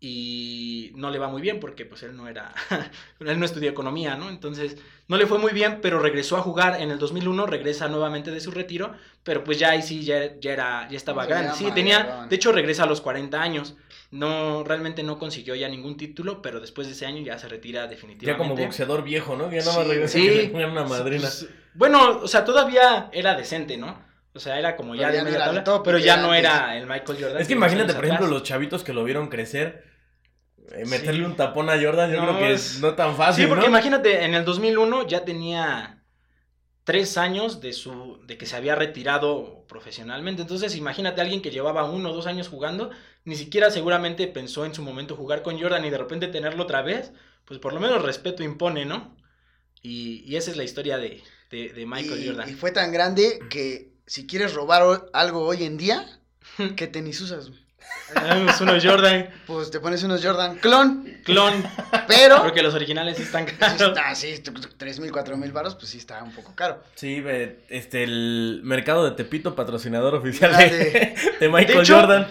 S2: Y no le va muy bien porque pues él no era, él no estudió economía, ¿no? Entonces no le fue muy bien, pero regresó a jugar en el 2001, regresa nuevamente de su retiro, pero pues ya ahí sí, ya, ya era, ya estaba grande.
S3: llama,
S2: Sí, tenía, de hecho regresa a los 40 años. No, realmente no consiguió ya ningún título, pero después de ese año ya se retira definitivamente.
S1: Ya como boxeador viejo, ¿no? Que ya nada más
S3: Sí,
S1: regresa
S2: Sí,
S1: que le pongan una madrina.
S2: Pues, Bueno, o sea, todavía era decente, ¿no? O sea, era como ya de
S3: ya no
S2: media tabla,
S3: de top,
S2: pero ya no era el Michael Jordan.
S1: Es que imagínate, por ejemplo, los chavitos que lo vieron crecer. eh,
S2: Sí.
S1: meterle un tapón a Jordan, yo
S2: No,
S1: creo que
S2: es-
S1: es no tan fácil.
S2: Sí, porque
S1: ¿no?
S2: imagínate, en el 2001 ya tenía tres años de su de que se había retirado profesionalmente. Entonces, imagínate a alguien que llevaba uno o dos años jugando, ni siquiera seguramente pensó en su momento jugar con Jordan y de repente tenerlo otra vez, pues por lo menos respeto impone, ¿no? Y, y esa es la historia de, de- de Michael
S3: y,
S2: Jordan.
S3: y fue tan grande que si quieres robar algo hoy en día, ¿qué tenis usas? güey?
S2: Ah, unos Jordan
S3: Pues te pones unos Jordan clon,
S2: clon,
S3: pero...
S2: porque los originales sí están
S3: Sí
S2: caros.
S3: está, sí, t- tres mil, cuatro mil baros, pues sí está un poco caro.
S1: Sí, ve, este, el mercado de Tepito, patrocinador oficial
S3: Ah,
S1: de, de Michael
S2: De hecho,
S1: Jordan.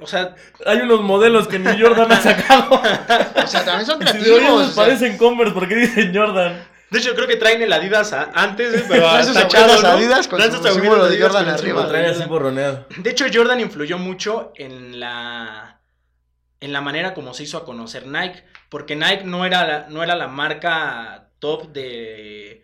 S2: O sea,
S1: Hay unos modelos que ni Jordan ha sacado.
S3: O sea, también son
S1: Si
S3: creativos.
S1: oye,
S3: o sea,
S1: parecen Converse, ¿por qué dicen Jordan?
S2: De hecho creo que traen el Adidas a- antes, ¿eh? pero
S3: Traen sus
S2: tachado, ¿no?
S3: Adidas con su símbolo de Jordan arriba.
S2: de
S1: traen así
S2: Jordan.
S1: borroneado.
S2: De hecho, Jordan influyó mucho en la en la manera como se hizo a conocer Nike, porque Nike no era la, no era la marca top de,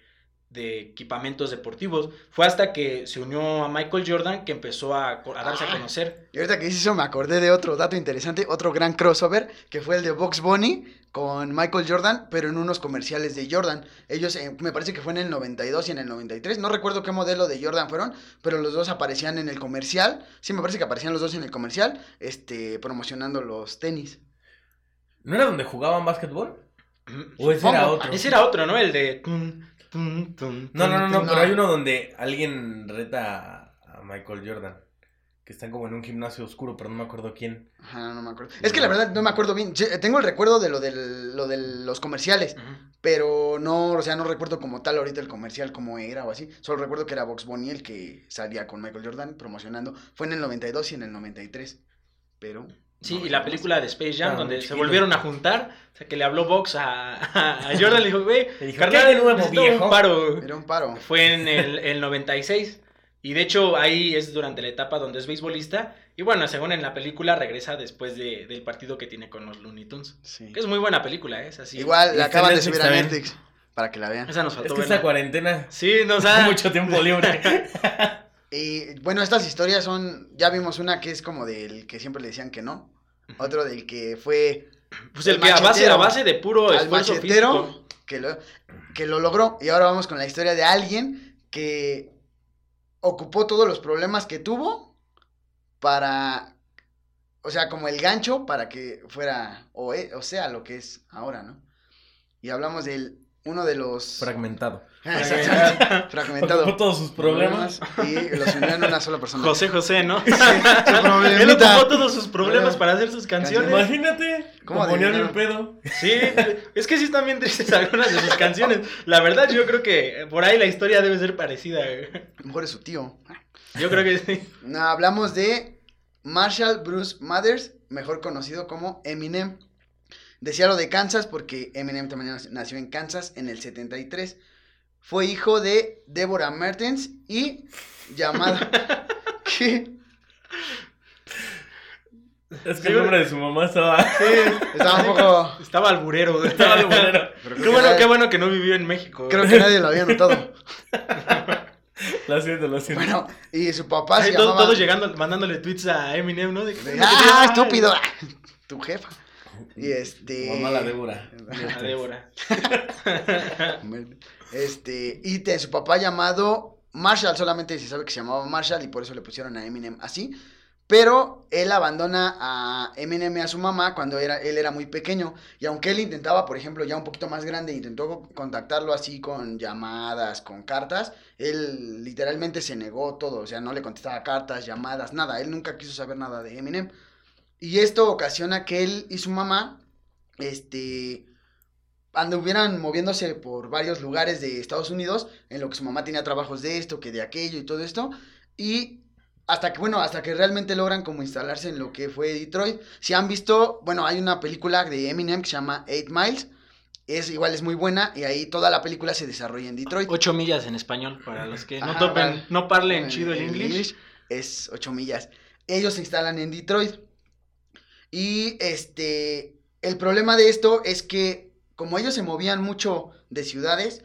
S2: de equipamientos deportivos. Fue hasta que se unió a Michael Jordan que empezó a, darse a
S3: Ah.
S2: conocer.
S3: Y ahorita que dices eso me acordé de otro dato interesante, otro gran crossover, que fue el de Box Bunny con Michael Jordan, pero en unos comerciales de Jordan. Ellos, eh, me parece que fue en el 92 y en el 93, no recuerdo qué modelo de Jordan fueron, pero los dos aparecían en el comercial. Sí, me parece que aparecían los dos en el comercial, este, promocionando los tenis.
S1: ¿No era donde jugaban básquetbol? ¿O ese era otro?
S2: Ese era otro, ¿no? El de... tun, tun, tun,
S1: No, no, no,
S2: tun,
S1: no, pero hay uno donde alguien reta a, Michael Jordan. Que están como en un gimnasio oscuro, pero no me acuerdo quién.
S3: Ajá, no me acuerdo. Es que la verdad no me acuerdo bien. Tengo el recuerdo de lo, del, lo de los comerciales, pero no, o sea, no recuerdo como tal ahorita el comercial como era o así. Solo recuerdo que era Box Bunny el que salía con Michael Jordan promocionando. Fue en el 92 y en el 93. Pero.
S2: Sí,
S3: no
S2: y la película de Space Jam, donde se volvieron a juntar, o sea, que le habló Box a, a Jordan, le dijo, güey, carnal,
S1: "¿Qué de nuevo, viejo?"
S2: un paro.
S3: Era un paro.
S2: Fue en el, el 96, y de hecho ahí es durante la etapa donde es beisbolista, y bueno, según en la película, regresa después de- del partido que tiene con los Looney Tunes,
S3: Sí.
S2: que es muy buena película, ¿eh? es así.
S3: Igual la acaban de subir a. Netflix para que la vean.
S2: Esa nos
S1: Es
S2: faltó
S1: que
S2: verla.
S1: esta cuarentena.
S2: Sí, nos da...
S1: Mucho tiempo libre.
S3: Y bueno, estas historias son. Ya vimos una que es como del que siempre le decían que no. Otro del que fue
S2: Pues el,
S3: el
S2: que a base, a base de puro esfuerzo físico.
S3: que lo, que lo logró. Y ahora vamos con la historia de alguien que ocupó todos los problemas que tuvo para, o sea, como el gancho para que fuera, o, e- o sea, lo que es ahora, ¿no? Y hablamos del, uno de los...
S1: Fragmentado.
S3: Exactamente, fragmentado.
S1: Ocupó todos sus problemas.
S3: Y los unió en una sola persona.
S2: José José, ¿no?
S3: Su
S2: Él ocupó todos sus problemas para hacer sus canciones.
S1: Imagínate.
S3: ¿Cómo
S1: ¿Cómo ponían un pedo?
S2: Sí, es que sí están bien tristes algunas de sus canciones. La verdad, yo creo que por ahí la historia debe ser parecida. güey.
S3: A lo mejor es su tío.
S2: Yo creo que sí.
S3: No, hablamos de Marshall Bruce Mathers, mejor conocido como Eminem. Decía lo de Kansas porque Eminem también nac- nació en Kansas en el 73. Fue hijo de Deborah Mertens y llamada... ¿Qué?
S1: Es que el nombre de su mamá estaba.
S3: Estaba un poco...
S2: Estaba alburero.
S1: Estaba
S3: pero
S2: Qué bueno,
S3: que
S2: qué bueno que no vivió en México.
S3: creo que nadie lo había notado.
S1: Lo siento, lo siento.
S3: Bueno, y su papá
S2: Ahí
S3: se
S2: todo-
S3: llamaba...
S2: todos llegando, mandándole tweets a Eminem, ¿no? De,
S3: ¡Ah, estúpido! Tu jefa. Y este...
S1: Mamá la Débora.
S2: A Débora.
S3: Este, y de su papá llamado Marshall, solamente se sabe que se llamaba Marshall y por eso le pusieron a Eminem así. Pero él abandona a Eminem y a su mamá cuando era, él era muy pequeño. Y aunque él intentaba, por ejemplo, ya un poquito más grande, intentó contactarlo así con llamadas, con cartas, él literalmente se negó todo. O sea, no le contestaba cartas, llamadas, nada. Él nunca quiso saber nada de Eminem. Y esto ocasiona que él y su mamá, este, anduvieran moviéndose por varios lugares de Estados Unidos, en lo que su mamá tenía trabajos de esto, que de aquello y todo esto, y hasta que, bueno, hasta que realmente logran como instalarse en lo que fue Detroit. Si han visto, bueno, hay una película de Eminem que se llama Eight Miles, es igual, es muy buena, y ahí toda la película se desarrolla en Detroit.
S2: Ocho millas en español, para los que no topen,
S3: vale.
S2: no parlen chido el inglés.
S3: Es 8 millas. Ellos se instalan en Detroit. Y este, el problema de esto es que como ellos se movían mucho de ciudades,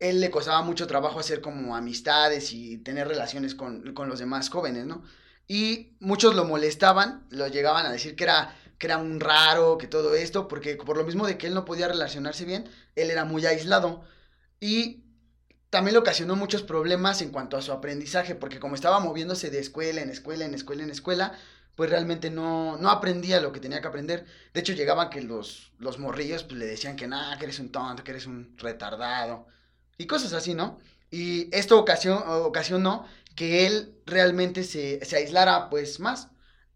S3: él le costaba mucho trabajo hacer como amistades y tener relaciones con, con los demás jóvenes, ¿no? Y muchos lo molestaban, lo llegaban a decir que era, que era un raro, que todo esto, porque por lo mismo de que él no podía relacionarse bien, él era muy aislado. Y también le ocasionó muchos problemas en cuanto a su aprendizaje, porque como estaba moviéndose de escuela en escuela, en escuela, en escuela, pues realmente no, no aprendía lo que tenía que aprender. De hecho, llegaban que los, los morrillos pues, le decían que nada, que eres un tonto, que eres un retardado, y cosas así, ¿no? Y esto ocasionó, ocasionó que él realmente se, se aislara pues más.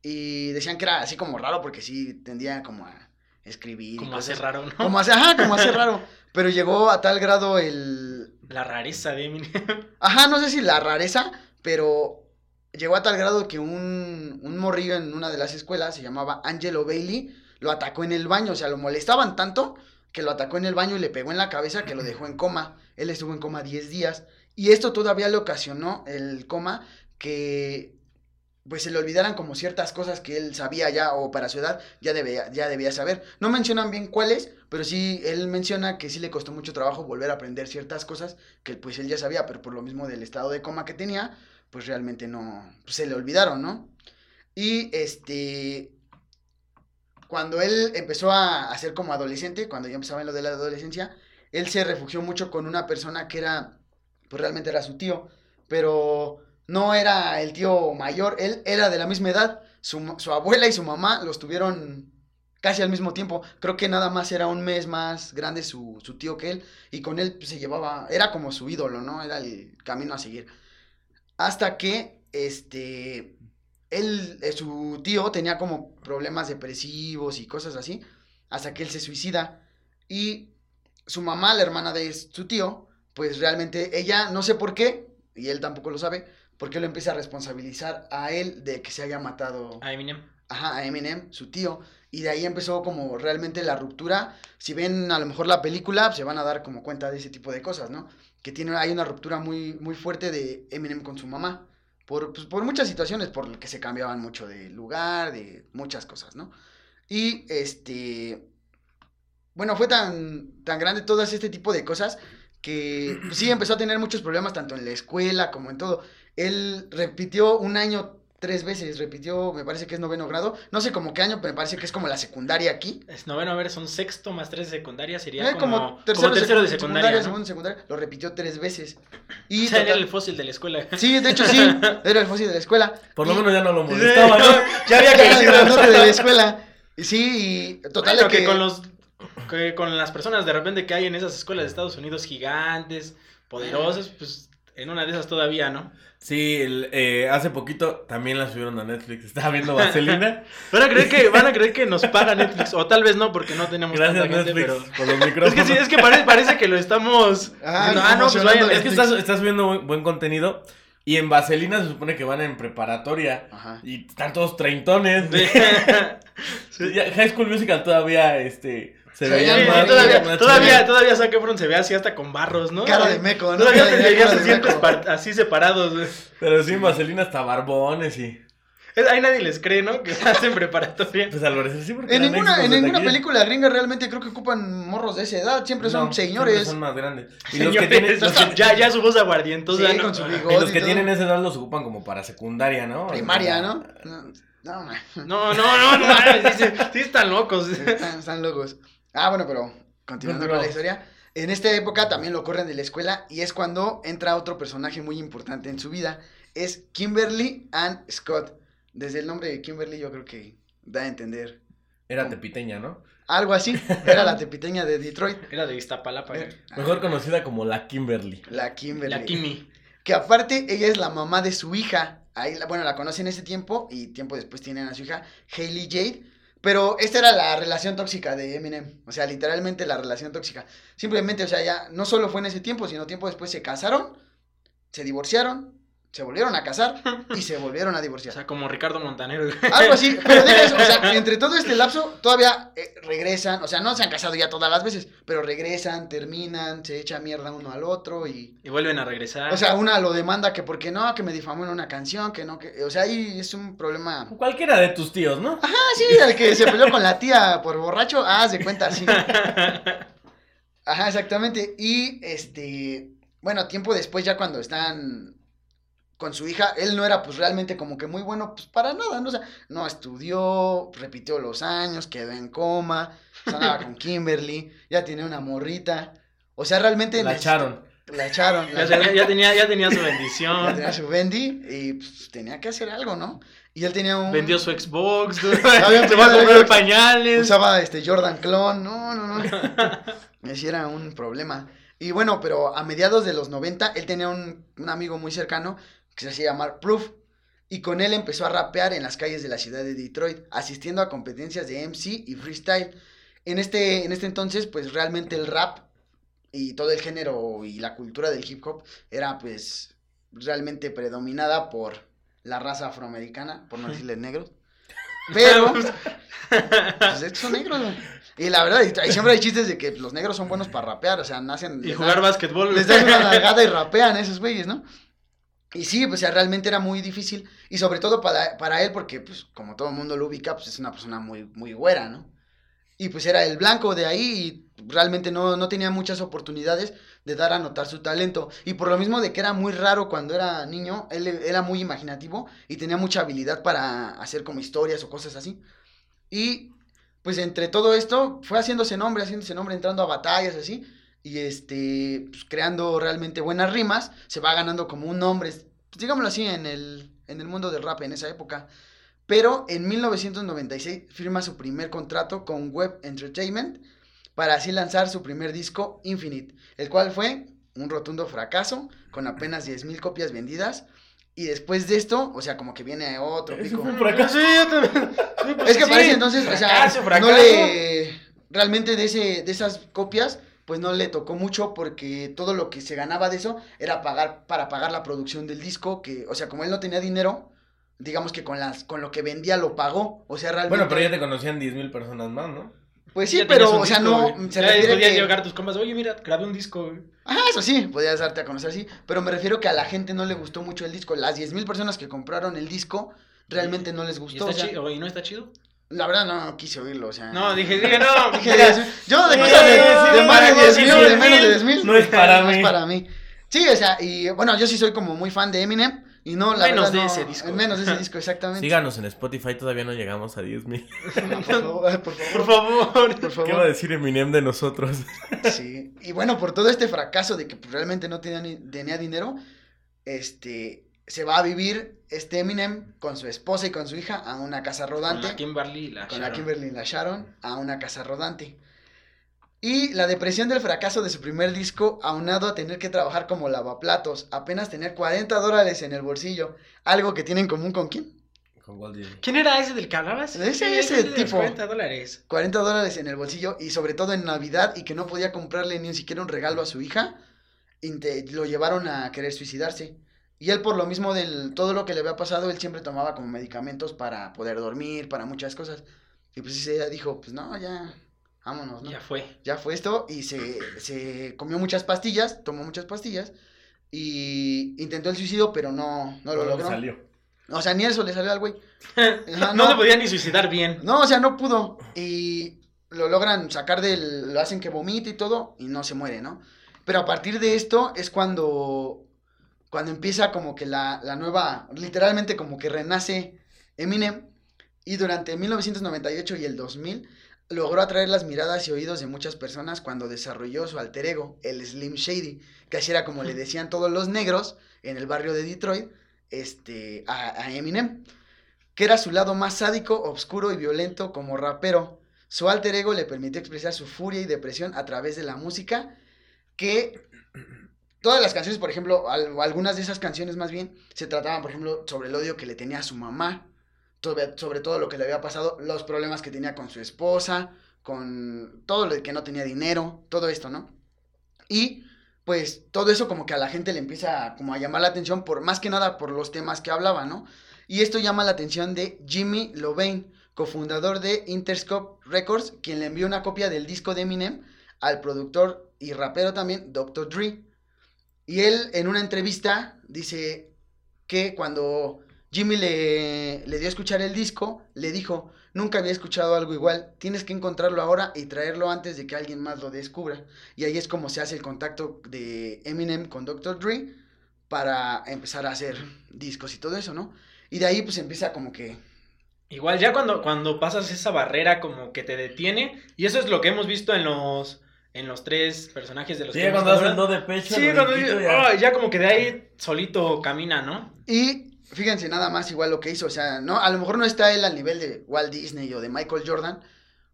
S3: Y decían que era así como raro porque sí tendía como a escribir.
S2: Como ser raro, ¿no?
S3: Como ser, ajá, como ser raro. Pero llegó a tal grado el...
S2: La rareza de Eminem.
S3: Ajá, no sé si la rareza, pero llegó a tal grado que un, un morrillo en una de las escuelas, se llamaba Angelo Bailey, lo atacó en el baño, o sea, lo molestaban tanto que lo atacó en el baño y le pegó en la cabeza que lo dejó en coma. Él estuvo en coma 10 días. Y esto todavía le ocasionó el coma que pues se le olvidaran como ciertas cosas que él sabía ya o para su edad ya debía, ya debía saber. No mencionan bien cuáles, pero sí él menciona que sí le costó mucho trabajo volver a aprender ciertas cosas que pues él ya sabía, pero por lo mismo del estado de coma que tenía, pues realmente no, pues, se le olvidaron, ¿no? Y este, cuando él empezó a, ser como adolescente, cuando ya empezaba en lo de la adolescencia, él se refugió mucho con una persona que era, pues realmente era su tío, pero no era el tío mayor, él era de la misma edad, su, su abuela y su mamá los tuvieron casi al mismo tiempo. Creo que nada más era un mes más grande su, su tío que él. Y con él pues, se llevaba, era como su ídolo, ¿no? Era el camino a seguir. Hasta que, este, él, eh, su tío tenía como problemas depresivos y cosas así. Hasta que él se suicida. Y su mamá, la hermana de su tío, pues realmente ella, no sé por qué, y él tampoco lo sabe, porque lo empieza a responsabilizar a él de que se haya matado.
S2: A Eminem.
S3: Ajá, a Eminem, su tío. Y de ahí empezó como realmente la ruptura. Si ven a lo mejor la película, se van a dar como cuenta de ese tipo de cosas, ¿no? Que tiene, hay una ruptura muy, muy fuerte de Eminem con su mamá. Por, pues, por muchas situaciones, por que se cambiaban mucho de lugar, de muchas cosas, ¿no? Y este. Bueno, fue tan, tan grande todo este tipo de cosas que pues, sí empezó a tener muchos problemas tanto en la escuela como en todo. Él repitió un año tres veces, repitió, me parece que es noveno grado, no sé como qué año, pero me parece que es como la secundaria aquí.
S2: Es noveno, a ver, son sexto más tres de secundaria, sería eh, como, tercero, tercero de secundaria.
S3: segundo secundaria, lo repitió tres veces. Y
S2: o sea, era el fósil de la escuela.
S3: Sí, de hecho sí, era el fósil de la escuela.
S1: Por lo menos ya no lo molestaba, ¿no?
S3: ya había caído el de la escuela. Y sí, y total
S2: bueno, que... que con los que con las personas de repente que hay en esas escuelas de Estados Unidos gigantes, poderosas, pues en una de esas todavía, ¿no?
S1: Sí, el, eh, hace poquito también la subieron a Netflix. Estaba viendo Vaselina.
S2: van, a creer que, van a creer que nos paga Netflix. O tal vez no, porque no tenemos
S1: Gracias tanta Netflix gente, pero... por los micrófonos.
S2: Es que sí, es que parece, parece que lo estamos.
S3: Ah, ah no, pues
S1: vayan. Es que estás, estás viendo buen contenido. Y en Vaselina se supone que van en preparatoria. Ajá. Y están todos treintones. High School Musical todavía, este se veía
S2: más. Todavía, todavía, todavía Zac Efron se ve así hasta con barros, ¿no?
S3: Cara de meco, ¿no?
S2: Todavía te siempre así separados, güey.
S1: Pero sí, Vaselina hasta barbones y.
S2: Ahí nadie les cree, ¿no? Que hacen preparatoria.
S1: Pues al parecer sí, porque.
S3: En ninguna, en ninguna película gringa realmente creo que ocupan morros de esa edad. Siempre son señores.
S1: son más grandes.
S2: Y los que tienen. ya, ya su voz aguardientosa.
S3: Sí, con su bigote.
S1: Y los que tienen esa edad los ocupan como para secundaria, ¿no?
S3: Primaria, ¿no? No,
S2: no, no, no, no, no, sí, sí, están locos.
S3: Están, están locos. Ah, bueno, pero continuando con la historia. En esta época también lo corren de la escuela y es cuando entra otro personaje muy importante en su vida. Es Kimberly Ann Scott. Desde el nombre de Kimberly yo creo que da a entender.
S1: Era tepiteña, ¿no?
S3: Algo así. Era la tepiteña de Detroit.
S2: Era de Iztapalapa. Eh,
S1: Mejor conocida como la Kimberly.
S3: La Kimberly.
S2: La Kimi.
S3: Que aparte ella es la mamá de su hija. Ahí, bueno, la conoce en ese tiempo y tiempo después tienen a su hija, Hailey Jade pero esta era la relación tóxica de Eminem. O sea, literalmente la relación tóxica. Simplemente, o sea, ya no solo fue en ese tiempo, sino tiempo después se casaron, se divorciaron, se volvieron a casar y se volvieron a divorciar.
S2: O sea, como Ricardo Montanero.
S3: Algo así, pero deja eso, o sea, entre todo este lapso todavía eh, regresan, o sea, no se han casado ya todas las veces, pero regresan, terminan, se echa mierda uno al otro y...
S2: Y vuelven a regresar.
S3: O sea, una lo demanda que porque no, que me difamó en una canción, que no, que... O sea, ahí es un problema...
S1: Cualquiera de tus tíos, ¿no?
S3: Ajá, sí, el que se peleó con la tía por borracho, ah, se cuenta así. Ajá, exactamente. Y este, bueno, tiempo después, ya cuando están con su hija, él no era pues realmente como que muy bueno, pues para nada, ¿no? O sea, no estudió, repitió los años, quedó en coma, andaba con Kimberly, ya tiene una morrita. O sea, realmente...
S1: La echaron.
S3: La echaron.
S2: Ya, tenía, ya, tenía, ya tenía su bendición.
S3: Ya tenía su bendy y pues, tenía que hacer algo, ¿no? Y él tenía un...
S2: Vendió su Xbox,
S3: Había
S2: se va a comprar pañales.
S3: Usaba este Jordan Clone, no, no, no. Ese era un problema. Y bueno, pero a mediados de los 90, él tenía un, un amigo muy cercano que se hacía llamar Proof. Y con él empezó a rapear en las calles de la ciudad de Detroit, asistiendo a competencias de MC y freestyle. En este, en este entonces, pues realmente el rap y todo el género y la cultura del hip hop era pues realmente predominada por la raza afroamericana, por no decirle negros. Pero, pues es que son negros, güey. Y la verdad, y siempre hay chistes de que los negros son buenos para rapear, o sea, nacen...
S2: Y jugar
S3: dan-
S2: básquetbol.
S3: les das una nalgada y rapean esos güeyes, ¿no? Y sí, pues sea, realmente era muy difícil. Y sobre todo para, para él, porque, pues, como todo el mundo lo ubica, pues es una persona muy, muy güera, ¿no? Y pues era el blanco de ahí y realmente no, no tenía muchas oportunidades de dar a notar su talento. Y por lo mismo de que era muy raro cuando era niño, él era muy imaginativo y tenía mucha habilidad para hacer como historias o cosas así. Y pues entre todo esto fue haciéndose nombre, haciéndose nombre, entrando a batallas así y este pues, creando realmente buenas rimas, se va ganando como un nombre, pues, digámoslo así en el en el mundo del rap en esa época. Pero en 1996 firma su primer contrato con Web Entertainment para así lanzar su primer disco Infinite, el cual fue un rotundo fracaso con apenas 10.000 copias vendidas. Y después de esto, o sea, como que viene otro pico.
S1: un fracaso.
S2: Sí, yo también. Sí, pues
S3: Es que
S2: sí.
S3: parece entonces, o sea,
S2: Fracaso,
S3: no le realmente de ese de esas copias pues no le tocó mucho porque todo lo que se ganaba de eso era pagar para pagar la producción del disco, que o sea, como él no tenía dinero, digamos que con las con lo que vendía lo pagó, o sea, realmente
S1: Bueno, pero ya te conocían 10.000 personas más, ¿no?
S3: Pues sí,
S2: Ya
S3: pero o sea,
S2: disco,
S3: no
S2: güey.
S3: se
S2: Ya podías
S3: que
S2: llegar a tus compas, oye, mira, grabé un disco, güey.
S3: Ajá, eso sí, podías darte a conocer así, pero me refiero que a la gente no le gustó mucho el disco, las 10.000 personas que compraron el disco realmente no les
S2: ¿Y
S3: gustó,
S2: está
S3: o sea,
S2: chido? ¿Y no está chido?
S3: La verdad no quise oírlo, o sea.
S2: No, dije, dije, no.
S3: Dije,
S2: mira,
S3: yo de cosas de, más de
S1: sí,
S3: 10
S1: sí,
S3: mil, de menos de
S1: sí.
S3: 10 mil.
S1: No es para
S3: no
S1: mí.
S3: es para mí. Sí, o sea, y bueno, yo sí soy como muy fan de Eminem. Y no, la
S2: Menos
S3: verdad,
S2: de
S3: no,
S2: ese disco.
S3: Menos de ese disco, exactamente.
S1: Síganos en Spotify, todavía no llegamos a 10.000.
S3: por favor, por
S2: Por
S3: favor.
S2: favor.
S3: Por
S1: ¿Qué va a
S3: favor.
S1: decir Eminem de nosotros?
S3: Sí. Y bueno, por todo este fracaso de que pues, realmente no tenía, ni- tenía dinero, este, se va a vivir este Eminem con su esposa y con su hija a una casa
S2: Con
S3: rodante.
S2: la Kimberly y la
S3: con la
S2: Sharon.
S3: Kimberly y la Sharon a una casa rodante. Y la depresión del fracaso de su primer disco, aunado a tener que trabajar como lavaplatos, apenas tener 40 dólares en el bolsillo, algo que tiene en común con quién?
S1: Con Walt Disney.
S2: ¿Quién era ese del que hablabas?
S3: Ese, ese
S2: de los
S3: tipo.
S2: 40 dólares.
S3: 40 dólares en el bolsillo y sobre todo en Navidad y que no podía comprarle ni siquiera un regalo a su hija, inte- lo llevaron a querer suicidarse. Y él por lo mismo del todo lo que le había pasado, él siempre tomaba como medicamentos para poder dormir, para muchas cosas. Y pues día dijo, pues no, ya, vámonos, ¿no?
S2: Ya fue.
S3: ya fue esto y se, se comió muchas pastillas, tomó muchas pastillas y intentó el suicidio, pero no, no lo
S1: No
S3: logró.
S1: salió.
S3: O sea, ni eso le salió al güey.
S2: No, se podía ni suicidar bien.
S3: no, o sea, no pudo. Y lo logran sacar del, lo hacen que vomite y todo y no se muere, ¿no? Pero a partir de esto es cuando, cuando empieza como que la, la nueva, literalmente como que renace Eminem y durante 1998 y el 2000 logró atraer las miradas y oídos de muchas personas cuando desarrolló su alter ego, el Slim Shady, que así era como le decían todos los negros en el barrio de Detroit, este, a, a Eminem, que era su lado más sádico, oscuro y violento como rapero. Su alter ego le permitió expresar su furia y depresión a través de la música, que todas las canciones, por ejemplo, al- algunas de esas canciones más bien, se trataban, por ejemplo, sobre el odio que le tenía a su mamá, sobre, sobre todo lo que le había pasado, los problemas que tenía con su esposa, con todo lo que no tenía dinero, todo esto, ¿no? Y pues todo eso como que a la gente le empieza como a llamar la atención por más que nada por los temas que hablaba, ¿no? Y esto llama la atención de Jimmy Lovain, cofundador de Interscope Records, quien le envió una copia del disco de Eminem al productor y rapero también, Dr. Dre. Y él en una entrevista dice que cuando Jimmy le, le dio a escuchar el disco, le dijo, nunca había escuchado algo igual, tienes que encontrarlo ahora y traerlo antes de que alguien más lo descubra. Y ahí es como se hace el contacto de Eminem con Dr. Dre para empezar a hacer discos y todo eso, ¿no? Y de ahí pues empieza como que...
S2: Igual ya cuando, cuando pasas esa barrera como que te detiene, y eso es lo que hemos visto en los en los tres personajes de los
S1: Sí,
S2: que
S1: cuando hace el
S2: hablado.
S1: do de pecho.
S2: Sí, cuando dice,
S1: ya.
S2: Ya como que de ahí solito camina, ¿no?
S3: Y fíjense nada más igual lo que hizo, o sea, no, a lo mejor no está él al nivel de Walt Disney o de Michael Jordan,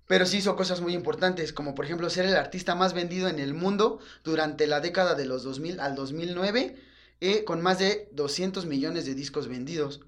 S3: pero sí hizo cosas muy importantes, como por ejemplo ser el artista más vendido en el mundo durante la década de los 2000 al 2009, eh, con más de 200 millones de discos vendidos.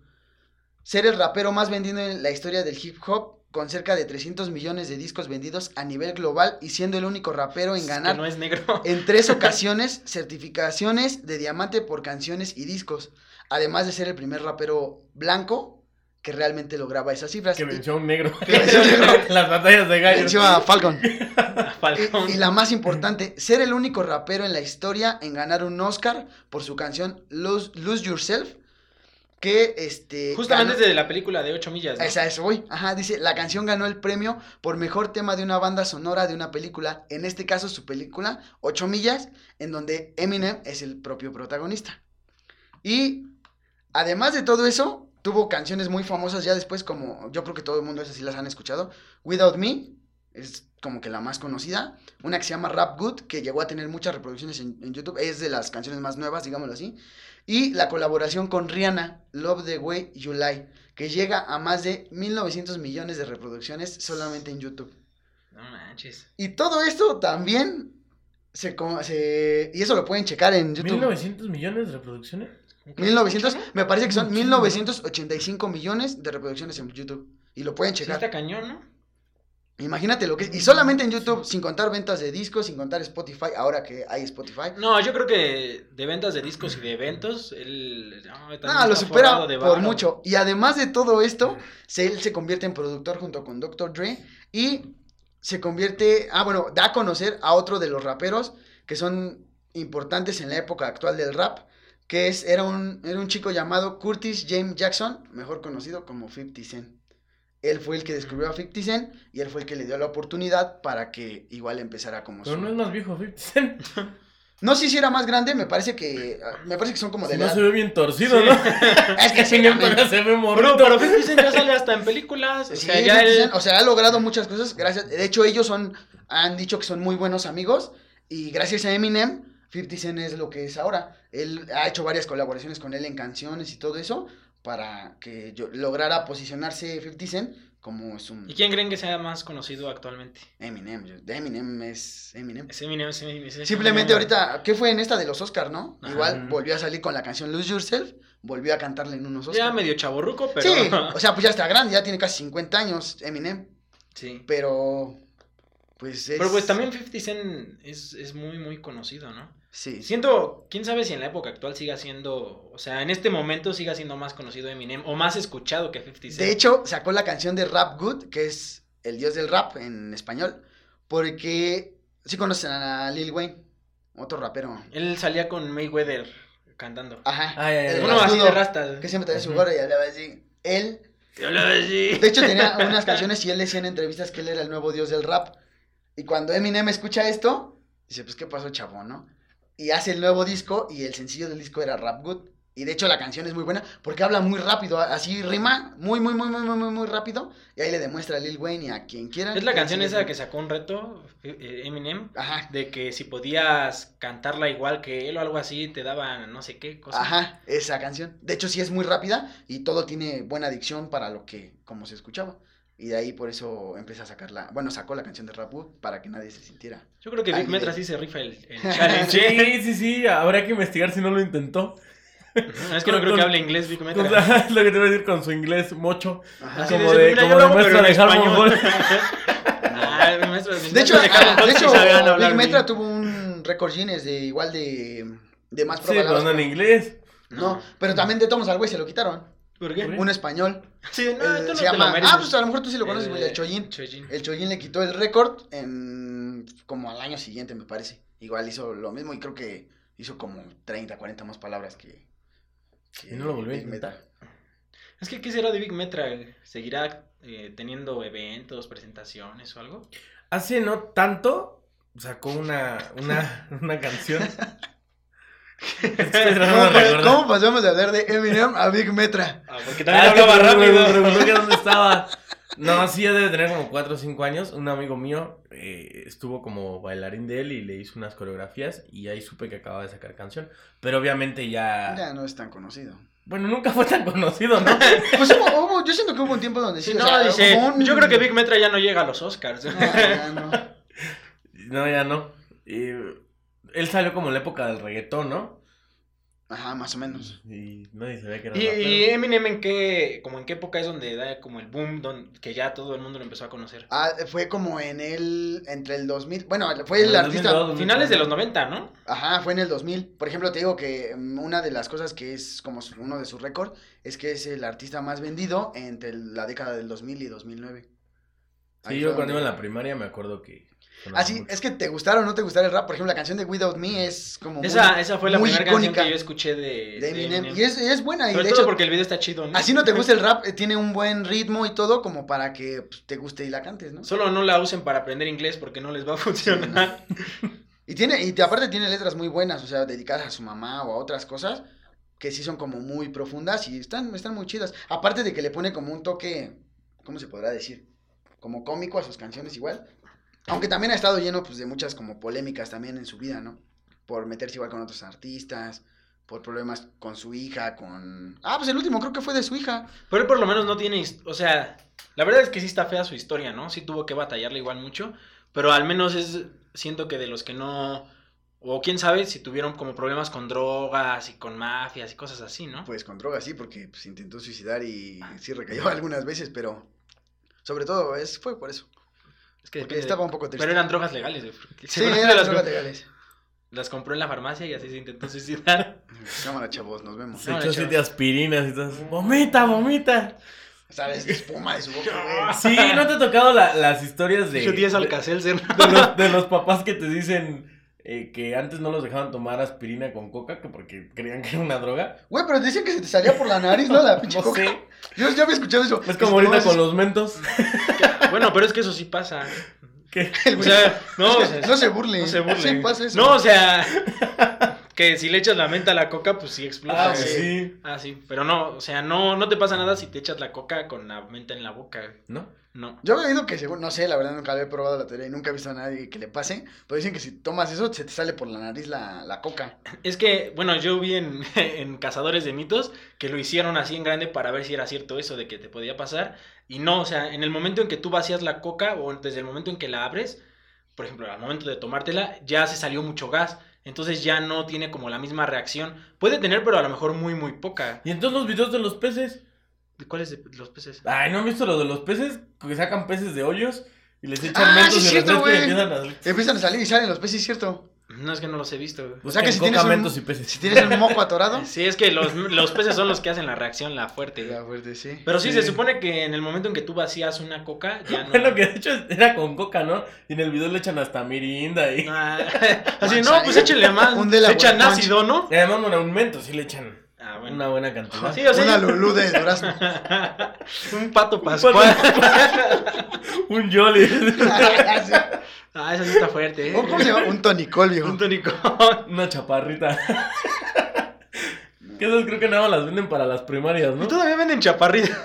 S3: Ser el rapero más vendido en la historia del hip hop, con cerca de 300 millones de discos vendidos a nivel global y siendo el único rapero en
S2: Es
S3: ganar
S2: Que no es negro.
S3: en tres ocasiones certificaciones de diamante por canciones y discos, además de ser el primer rapero blanco que realmente lograba esas cifras.
S1: Que
S3: Y-
S1: venció a un negro.
S3: Que venció a un negro.
S1: Las batallas de gallos.
S3: venció a Falcon.
S2: Falcón.
S3: Y, y la más importante, ser el único rapero en la historia en ganar un Oscar por su canción Lose, Lose Yourself, que este...
S2: Justamente
S3: ganó-
S2: desde la película de 8 millas. ¿no?
S3: Esa eso voy. Ajá, dice, la canción ganó el premio por mejor tema de una banda sonora de una película. En este caso, su película, 8 millas, en donde Eminem es el propio protagonista. Y además de todo eso, tuvo canciones muy famosas ya después, como yo creo que todo el mundo esas sí las han escuchado. Without Me es como que la más conocida. Una que se llama Rap Good, que llegó a tener muchas reproducciones en, en YouTube. Es de las canciones más nuevas, digámoslo así. Y la colaboración con Rihanna, Love the Way You Lie, que llega a más de 1900 millones de reproducciones solamente en YouTube.
S2: No manches.
S3: Y todo esto también se, se- y eso lo pueden checar en YouTube.
S1: 1900 millones de reproducciones.
S3: 1900, me parece que son
S1: Muchísimo.
S3: 1985 millones de reproducciones en YouTube. Y lo pueden
S2: Sí,
S3: checar.
S2: está cañón, ¿no?
S3: Imagínate lo que es. Y solamente en YouTube, sin contar ventas de discos, sin contar Spotify, ahora que hay Spotify.
S2: No, yo creo que de ventas de discos y de eventos, él. no,
S3: No, lo supera
S2: de
S3: por mucho. Y además de todo esto, se- él se convierte en productor junto con Dr. Dre y se convierte, ah, bueno, da a conocer a otro de los raperos que son importantes en la época actual del rap, que es, era un, era un chico llamado Curtis James Jackson, mejor conocido como 50 Cent. Él fue el que descubrió a 50 Cent y él fue el que le dio la oportunidad para que igual empezara como
S1: Pero
S3: su-
S1: no es más viejo 50 Cent.
S3: No sé si era más grande, me parece que me parece que son como de
S1: Si
S3: la
S1: no se ve bien torcido,
S2: Sí.
S1: ¿no?
S3: Es que sí,
S1: se ve
S2: Pero,
S1: morrito.
S2: pero 50 Cent ya sale hasta en películas. O
S3: Sí,
S2: sea, ya
S3: 50
S2: él.
S3: Cent, o sea, ha logrado muchas cosas gracias. De hecho, ellos son, han dicho que son muy buenos amigos y gracias a Eminem, 50 Cent es lo que es ahora. Él ha hecho varias colaboraciones con él en canciones y todo eso para que yo lograra posicionarse 50 Cent como es un
S2: ¿Y quién creen que sea más conocido actualmente?
S3: Eminem. Eminem es Eminem.
S2: Es Eminem, es Eminem, es
S3: Simplemente
S2: Eminem.
S3: ahorita, ¿qué fue en esta de los Oscar, no?
S2: Ajá.
S3: Igual volvió a salir con la canción Lose Yourself, volvió a cantarle en unos Oscar.
S2: Ya medio chaborruco, pero.
S3: Sí, o sea, pues ya está grande, ya tiene casi 50 años Eminem,
S2: sí.
S3: pero pues es...
S2: Pero pues también 50 Cent es, es muy, muy conocido, ¿no?
S3: Sí.
S2: Siento, quién sabe si en la época actual siga siendo, o sea, en este momento siga siendo más conocido Eminem o más escuchado que 50 Cent.
S3: De hecho, sacó la canción de Rap Good, que es el dios del rap en español, porque sí conocen a Lil Wayne, otro rapero.
S2: Él salía con Mayweather cantando.
S3: Ajá.
S1: Ay, ay, ay.
S2: Uno así de rastas.
S3: Que siempre tenía su gorra y hablaba así. Él,
S2: hablaba así.
S3: de hecho, tenía unas canciones y él decía en entrevistas que él era el nuevo dios del rap. Y cuando Eminem escucha esto, dice, pues, ¿qué pasó, chavo, no? Y hace el nuevo disco y el sencillo del disco era Rap Good. Y de hecho la canción es muy buena porque habla muy rápido, así rima muy, muy, muy, muy, muy, muy, rápido. Y ahí le demuestra a Lil Wayne y a quien quiera.
S2: Es la canción esa
S3: es-
S2: que sacó un reto, eh, Eminem,
S3: Ajá,
S2: de que si podías cantarla igual que él o algo así, te daban no sé qué cosa.
S3: ajá, esa canción. De hecho sí es muy rápida y todo tiene buena dicción para lo que, como se escuchaba. Y de ahí por eso empieza a sacarla, bueno, sacó la canción de Rap Good para que nadie se sintiera.
S2: Yo creo que Big Metra sí se rifa el, el challenge.
S1: Sí, sí, sí. Habrá que investigar si no lo intentó.
S2: No, es que no creo que hable inglés Big
S1: O
S2: Metra.
S1: sea, es lo que te voy a decir con su inglés mocho.
S3: Ajá.
S1: Como
S2: de,
S1: de-
S2: mira,
S1: como de
S2: en
S1: de Harmon
S2: español. Maestro-
S3: De hecho,
S2: de
S3: de
S2: sí
S3: hecho Big
S2: bien.
S3: Metra tuvo un récord Guinness de igual de, de más
S1: Sí,
S3: pruebas.
S1: pero no en inglés.
S3: No, pero también de Thomas al güey se lo quitaron.
S2: ¿Por qué?
S3: Un español.
S2: Sí, no,
S3: El-
S2: tú no
S3: se llama.
S2: lo.
S3: Ah, pues a lo mejor tú sí lo conoces, güey, el
S2: Eh,
S3: Choyin.
S2: Choyin.
S3: El Choyin le quitó el récord en como al año siguiente, me parece. Igual hizo lo mismo y creo que hizo como 30, 40 más palabras que. que
S1: Y no lo volvió a
S3: Big Metra.
S1: intentar.
S2: Es que, ¿qué será de Big Metra? ¿Seguirá eh, teniendo eventos, presentaciones o algo?
S1: Hace no tanto sacó una, una, una canción.
S3: ¿Cómo, pa- pasamos de hablar de Eminem a Big Metra?
S2: Ah, porque
S1: Ah,
S2: también hablaba rápido.
S1: que dónde estaba. No, sí, ya debe tener como 4 o 5 años. Un amigo mío eh, estuvo como bailarín de él y le hizo unas coreografías y ahí supe que acababa de sacar canción. Pero obviamente ya...
S3: Ya no es tan conocido.
S1: Bueno, nunca fue tan conocido, ¿no?
S3: Pues hubo, hubo- yo siento que hubo un tiempo donde sí.
S2: Sí,
S3: o
S2: no,
S3: sea,
S2: dice,
S3: como un-
S2: yo creo que Big Metra ya no llega a los Oscars.
S3: No, ya no.
S1: No, ya no. Y, él salió como en la época del reggaetón, ¿no?
S3: Ajá, más o menos.
S1: Y nadie sabía que era
S2: ¿Y,
S1: rapero.
S2: y Eminem en qué, como en qué época es donde da como el boom, don- que ya todo el mundo lo empezó a conocer?
S3: Ah, fue como en el. Entre el 2000. Bueno, fue el
S1: el
S3: artista.
S1: 2002,
S2: Finales de los 90, ¿no?
S3: Ajá, fue en el 2000. Por ejemplo, te digo que mm, una de las cosas que es como uno de sus récords es que es el artista más vendido entre la década del 2000 y 2009. Ahí
S1: Sí, yo cuando iba
S3: donde-
S1: en la primaria me acuerdo que... sonaba
S3: Ah,
S1: mucho.
S3: es que te gustara o no te gustara el rap. Por ejemplo, la canción de Without Me es como. muy-
S2: Esa, esa fue la
S3: muy
S2: primera
S3: icónica
S2: canción que yo escuché de,
S3: de Eminem. Y es, es buena. Y de
S2: todo
S3: hecho,
S2: porque el video está chido, ¿no?
S3: así no te gusta el rap, eh, tiene un buen ritmo y todo como para que pues, te guste y la cantes, ¿no?
S2: Solo no la usen para aprender inglés porque no les va a funcionar.
S3: Y tiene, y te- aparte tiene letras muy buenas, o sea, dedicadas a su mamá o a otras cosas, que sí son como muy profundas y están, están muy chidas. Aparte de que le pone como un toque, ¿cómo se podrá decir? Como cómico a sus canciones igual. Aunque también ha estado lleno pues de muchas como polémicas también en su vida, ¿no? Por meterse igual con otros artistas, por problemas con su hija, con... Ah, pues el último creo que fue de su hija.
S2: Pero él por lo menos no tiene, o sea, la verdad es que sí está fea su historia, ¿no? Sí tuvo que batallarle igual mucho, pero al menos es, siento que de los que no, o quién sabe si tuvieron como problemas con drogas y con mafias y cosas así, ¿no?
S3: Pues con drogas sí, porque pues, intentó suicidar y sí recayó algunas veces, pero sobre todo es, fue por eso.
S2: Es que depende
S3: estaba
S2: de-
S3: un poco triste.
S2: Pero eran drogas legales, güey,
S3: Sí, eran
S2: las,
S3: drogas legales.
S2: las compró en la farmacia y así se intentó suicidar.
S3: Cámara, chavos, nos vemos.
S1: Se echó
S2: de
S1: siete aspirinas y todo. ¡Vomita, vomita!
S3: ¿Sabes? Espuma de su boca.
S1: Sí, ¿no te ha tocado la- las historias de...
S2: Yo 10
S1: de-
S2: Alcacelser.
S1: de los, de los papás que te dicen eh, que antes no los dejaban tomar aspirina con coca que porque creían que era una droga.
S3: Güey, pero decían que se te salía por la nariz, ¿no? La pinche
S1: No
S3: coca.
S1: sé.
S3: Yo ya había escuchado eso.
S1: Es como ahorita con los mentos.
S2: Bueno, pero es que eso sí pasa.
S1: que
S2: O sea, no, o sea,
S3: no se burle.
S2: no se burle.
S3: Sí pasa eso.
S2: No, o sea, que si le echas la menta a la coca, pues sí explota.
S1: Ah,
S3: sí.
S1: sí.
S2: Ah, sí, pero no, o sea, no, no te pasa nada si te echas la coca con la menta en la boca.
S1: ¿No?
S2: No.
S3: Yo había oído que según, no sé, la verdad nunca había probado la teoría y nunca he visto a nadie que le pase, pero dicen que si tomas eso se te sale por la nariz la, la coca.
S2: Es que, bueno, yo vi en, en Cazadores de Mitos que lo hicieron así en grande para ver si era cierto eso de que te podía pasar. Y no, o sea, en el momento en que tú vacías la coca o desde el momento en que la abres, por ejemplo, al momento de tomártela, ya se salió mucho gas. Entonces ya no tiene como la misma reacción. Puede tener, pero a lo mejor muy, muy poca.
S1: Y entonces los videos de los peces.
S2: ¿De ¿Cuáles de los peces?
S1: Ay, ¿no han visto lo de los peces? Que sacan peces de hoyos y les echan
S3: Ah,
S1: mentos
S3: sí,
S1: y
S3: cierto, güey.
S1: empiezan a...
S3: Empiezan a salir y salen los peces, ¿cierto?
S2: No es que no los he visto. güey.
S3: O sea que si tienes un-
S1: y peces.
S3: Si tienes un moco atorado.
S2: Sí, es que los, los peces son los que hacen la reacción, la fuerte.
S3: La fuerte, sí.
S2: Pero sí,
S1: Sí.
S2: se supone que en el momento en que tú vacías una coca, ya no.
S1: Bueno, que de hecho era con coca, ¿no? Y en el video le echan hasta mirinda y...
S2: Ah, así, no, pues échenle más.
S3: Un de la
S2: Le echan ácido, ¿no?
S1: Y además un mento, sí le echan
S2: Ah, bueno.
S1: una buena cantidad.
S2: Sí, o sea,
S3: Una lulú de durazno.
S2: un pato pascual.
S1: un jolly.
S2: Ah, eso sí está fuerte, ¿eh?
S3: ¿Cómo se llama? Un tonicol, viejo.
S2: Un tonicón.
S1: Una chaparrita. que esas creo que nada más las venden para las primarias, ¿no?
S2: Y todavía venden chaparritas.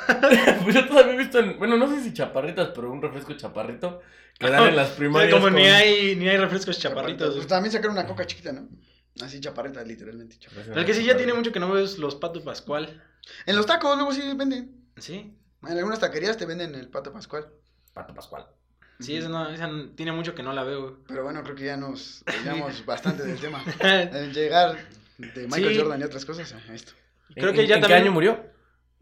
S1: pues yo todavía he visto en, bueno, no sé si chaparritas, pero un refresco chaparrito que dan en las primarias.
S2: Como
S1: con-
S2: ni hay, ni hay refrescos chaparritos.
S3: Pues también sacaron una coca chiquita, ¿no? Así chaparrita, literalmente.
S2: El que sí ya tiene mucho que no ves los patos pascual.
S3: En los tacos luego sí venden.
S2: Sí.
S3: En algunas taquerías te venden el pato pascual.
S1: Pato Pascual.
S2: Sí, esa, no, esa tiene mucho que no la veo. güey.
S3: Pero bueno, creo que ya nos desviamos bastante del tema. El llegar de Michael
S2: Sí.
S3: Jordan y otras cosas a esto.
S2: Creo
S1: ¿En-
S2: que ya
S1: ¿En
S2: también-
S1: qué año murió?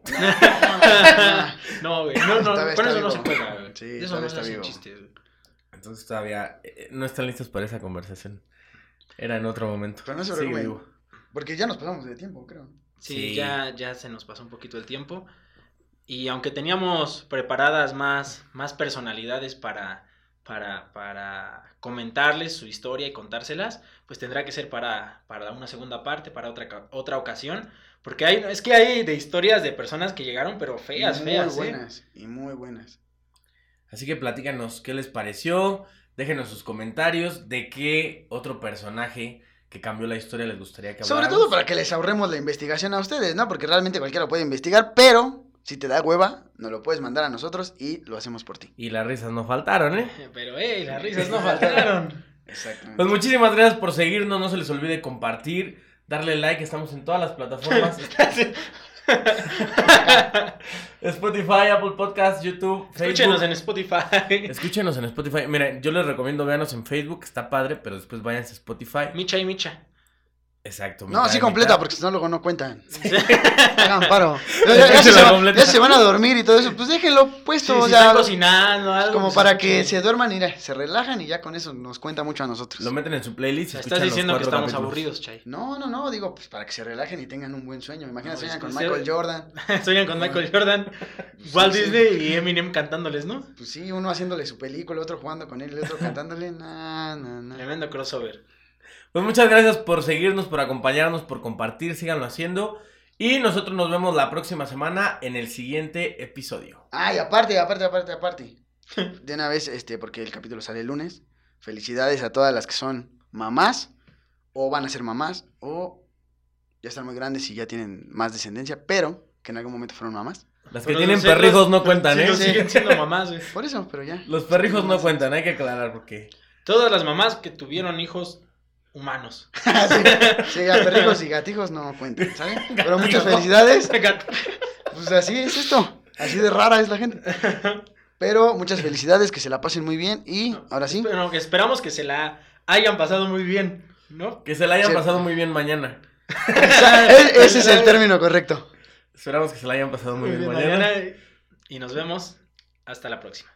S2: No, güey. No, no, con eso no se juega, güey.
S3: Sí,
S2: eso
S3: todavía
S2: no
S3: vivo.
S2: chistes, güey.
S1: Entonces todavía eh, no están listos para esa conversación. Era en otro momento.
S3: Pero no se preocupen.
S1: vivo.
S3: Porque ya nos pasamos de tiempo, creo.
S2: Sí,
S1: Sí.
S2: Ya, ya se nos pasó un poquito el tiempo. Y aunque teníamos preparadas más, más personalidades para, para, para comentarles su historia y contárselas, pues tendrá que ser para, para una segunda parte, para otra, otra ocasión. Porque hay, es que hay de historias de personas que llegaron, pero feas,
S3: muy
S2: feas. ¿eh?
S3: buenas. Y muy buenas.
S1: Así que platícanos qué les pareció, déjenos sus comentarios de qué otro personaje que cambió la historia les gustaría que
S3: Sobre
S1: habláramos.
S3: todo para que les ahorremos la investigación a ustedes, ¿no? Porque realmente cualquiera puede investigar, pero si te da hueva, nos lo puedes mandar a nosotros y lo hacemos por ti.
S1: Y las risas no faltaron, ¿eh?
S2: Pero, hey, las risas no faltaron.
S3: Exactamente.
S1: Pues muchísimas gracias por seguirnos, no se les olvide compartir, darle like, estamos en todas las plataformas. Spotify, Apple Podcast, YouTube,
S2: Escúchenos en Spotify.
S1: Escúchenos en Spotify. Miren, yo les recomiendo veanos en Facebook, está padre, pero después váyanse a Spotify.
S2: Micha y Micha.
S1: Exacto.
S3: No, así completa,
S1: mitad.
S3: porque si no luego no cuentan. Hagan paro. Ya, ya- ya
S1: Escúchenla
S3: se va-
S1: completa.
S3: ya se van a dormir y todo eso. Pues déjenlo
S2: Sí,
S3: puesto.
S2: si
S3: o sea,
S2: están cocinando, algo.
S3: como
S2: pues,
S3: para que se duerman y mira, se relajan y ya con eso nos cuenta mucho a nosotros.
S1: Lo meten en su playlist.
S2: sea, Estás diciendo que estamos
S1: capítulos.
S2: aburridos, Chay.
S3: No, no, no, digo, pues para que se relajen y tengan un buen sueño. Imagínate,
S2: No,
S3: sueñan con Michael Jordan.
S2: Sueñan con Michael Jordan, Walt
S3: Sí, sí.
S2: Disney y Eminem cantándoles, ¿no?
S3: Pues sí, uno haciéndole su película, otro jugando con él, el otro cantándole. Nah, nah, nah.
S2: Tremendo crossover.
S1: Pues muchas gracias por seguirnos, por acompañarnos, por compartir, síganlo haciendo. Y nosotros nos vemos la próxima semana en el siguiente episodio.
S3: Ah, y aparte, aparte, aparte, aparte. De una vez, este, porque el capítulo sale el lunes. Felicidades a todas las que son mamás, o van a ser mamás, o ya están muy grandes y ya tienen más descendencia, pero que en algún momento fueron mamás.
S1: Las que
S2: Pero
S1: tienen
S2: los
S1: perrijos no cuentan,
S2: sí,
S1: ¿eh?
S2: los siguen siendo mamás, güey.
S3: Por eso, pero ya.
S1: Los perrijos no cuentan, hay que aclarar porque...
S2: Todas las mamás que tuvieron hijos humanos.
S3: sí, sí, a perrijos y gatijos no cuentan, ¿sabes? Pero muchas felicidades. Pues así es esto. Así de rara es la gente. Pero muchas felicidades, que se la pasen muy bien y ahora sí.
S2: Pero que esperamos que se la hayan pasado muy bien, ¿no?
S1: Que se la hayan
S3: Sí.
S1: pasado muy bien mañana.
S3: E- Ese es el término correcto.
S1: Esperamos que se la hayan pasado muy,
S2: Muy
S1: bien,
S2: bien,
S1: mañana.
S2: mañana. Y nos vemos hasta la próxima.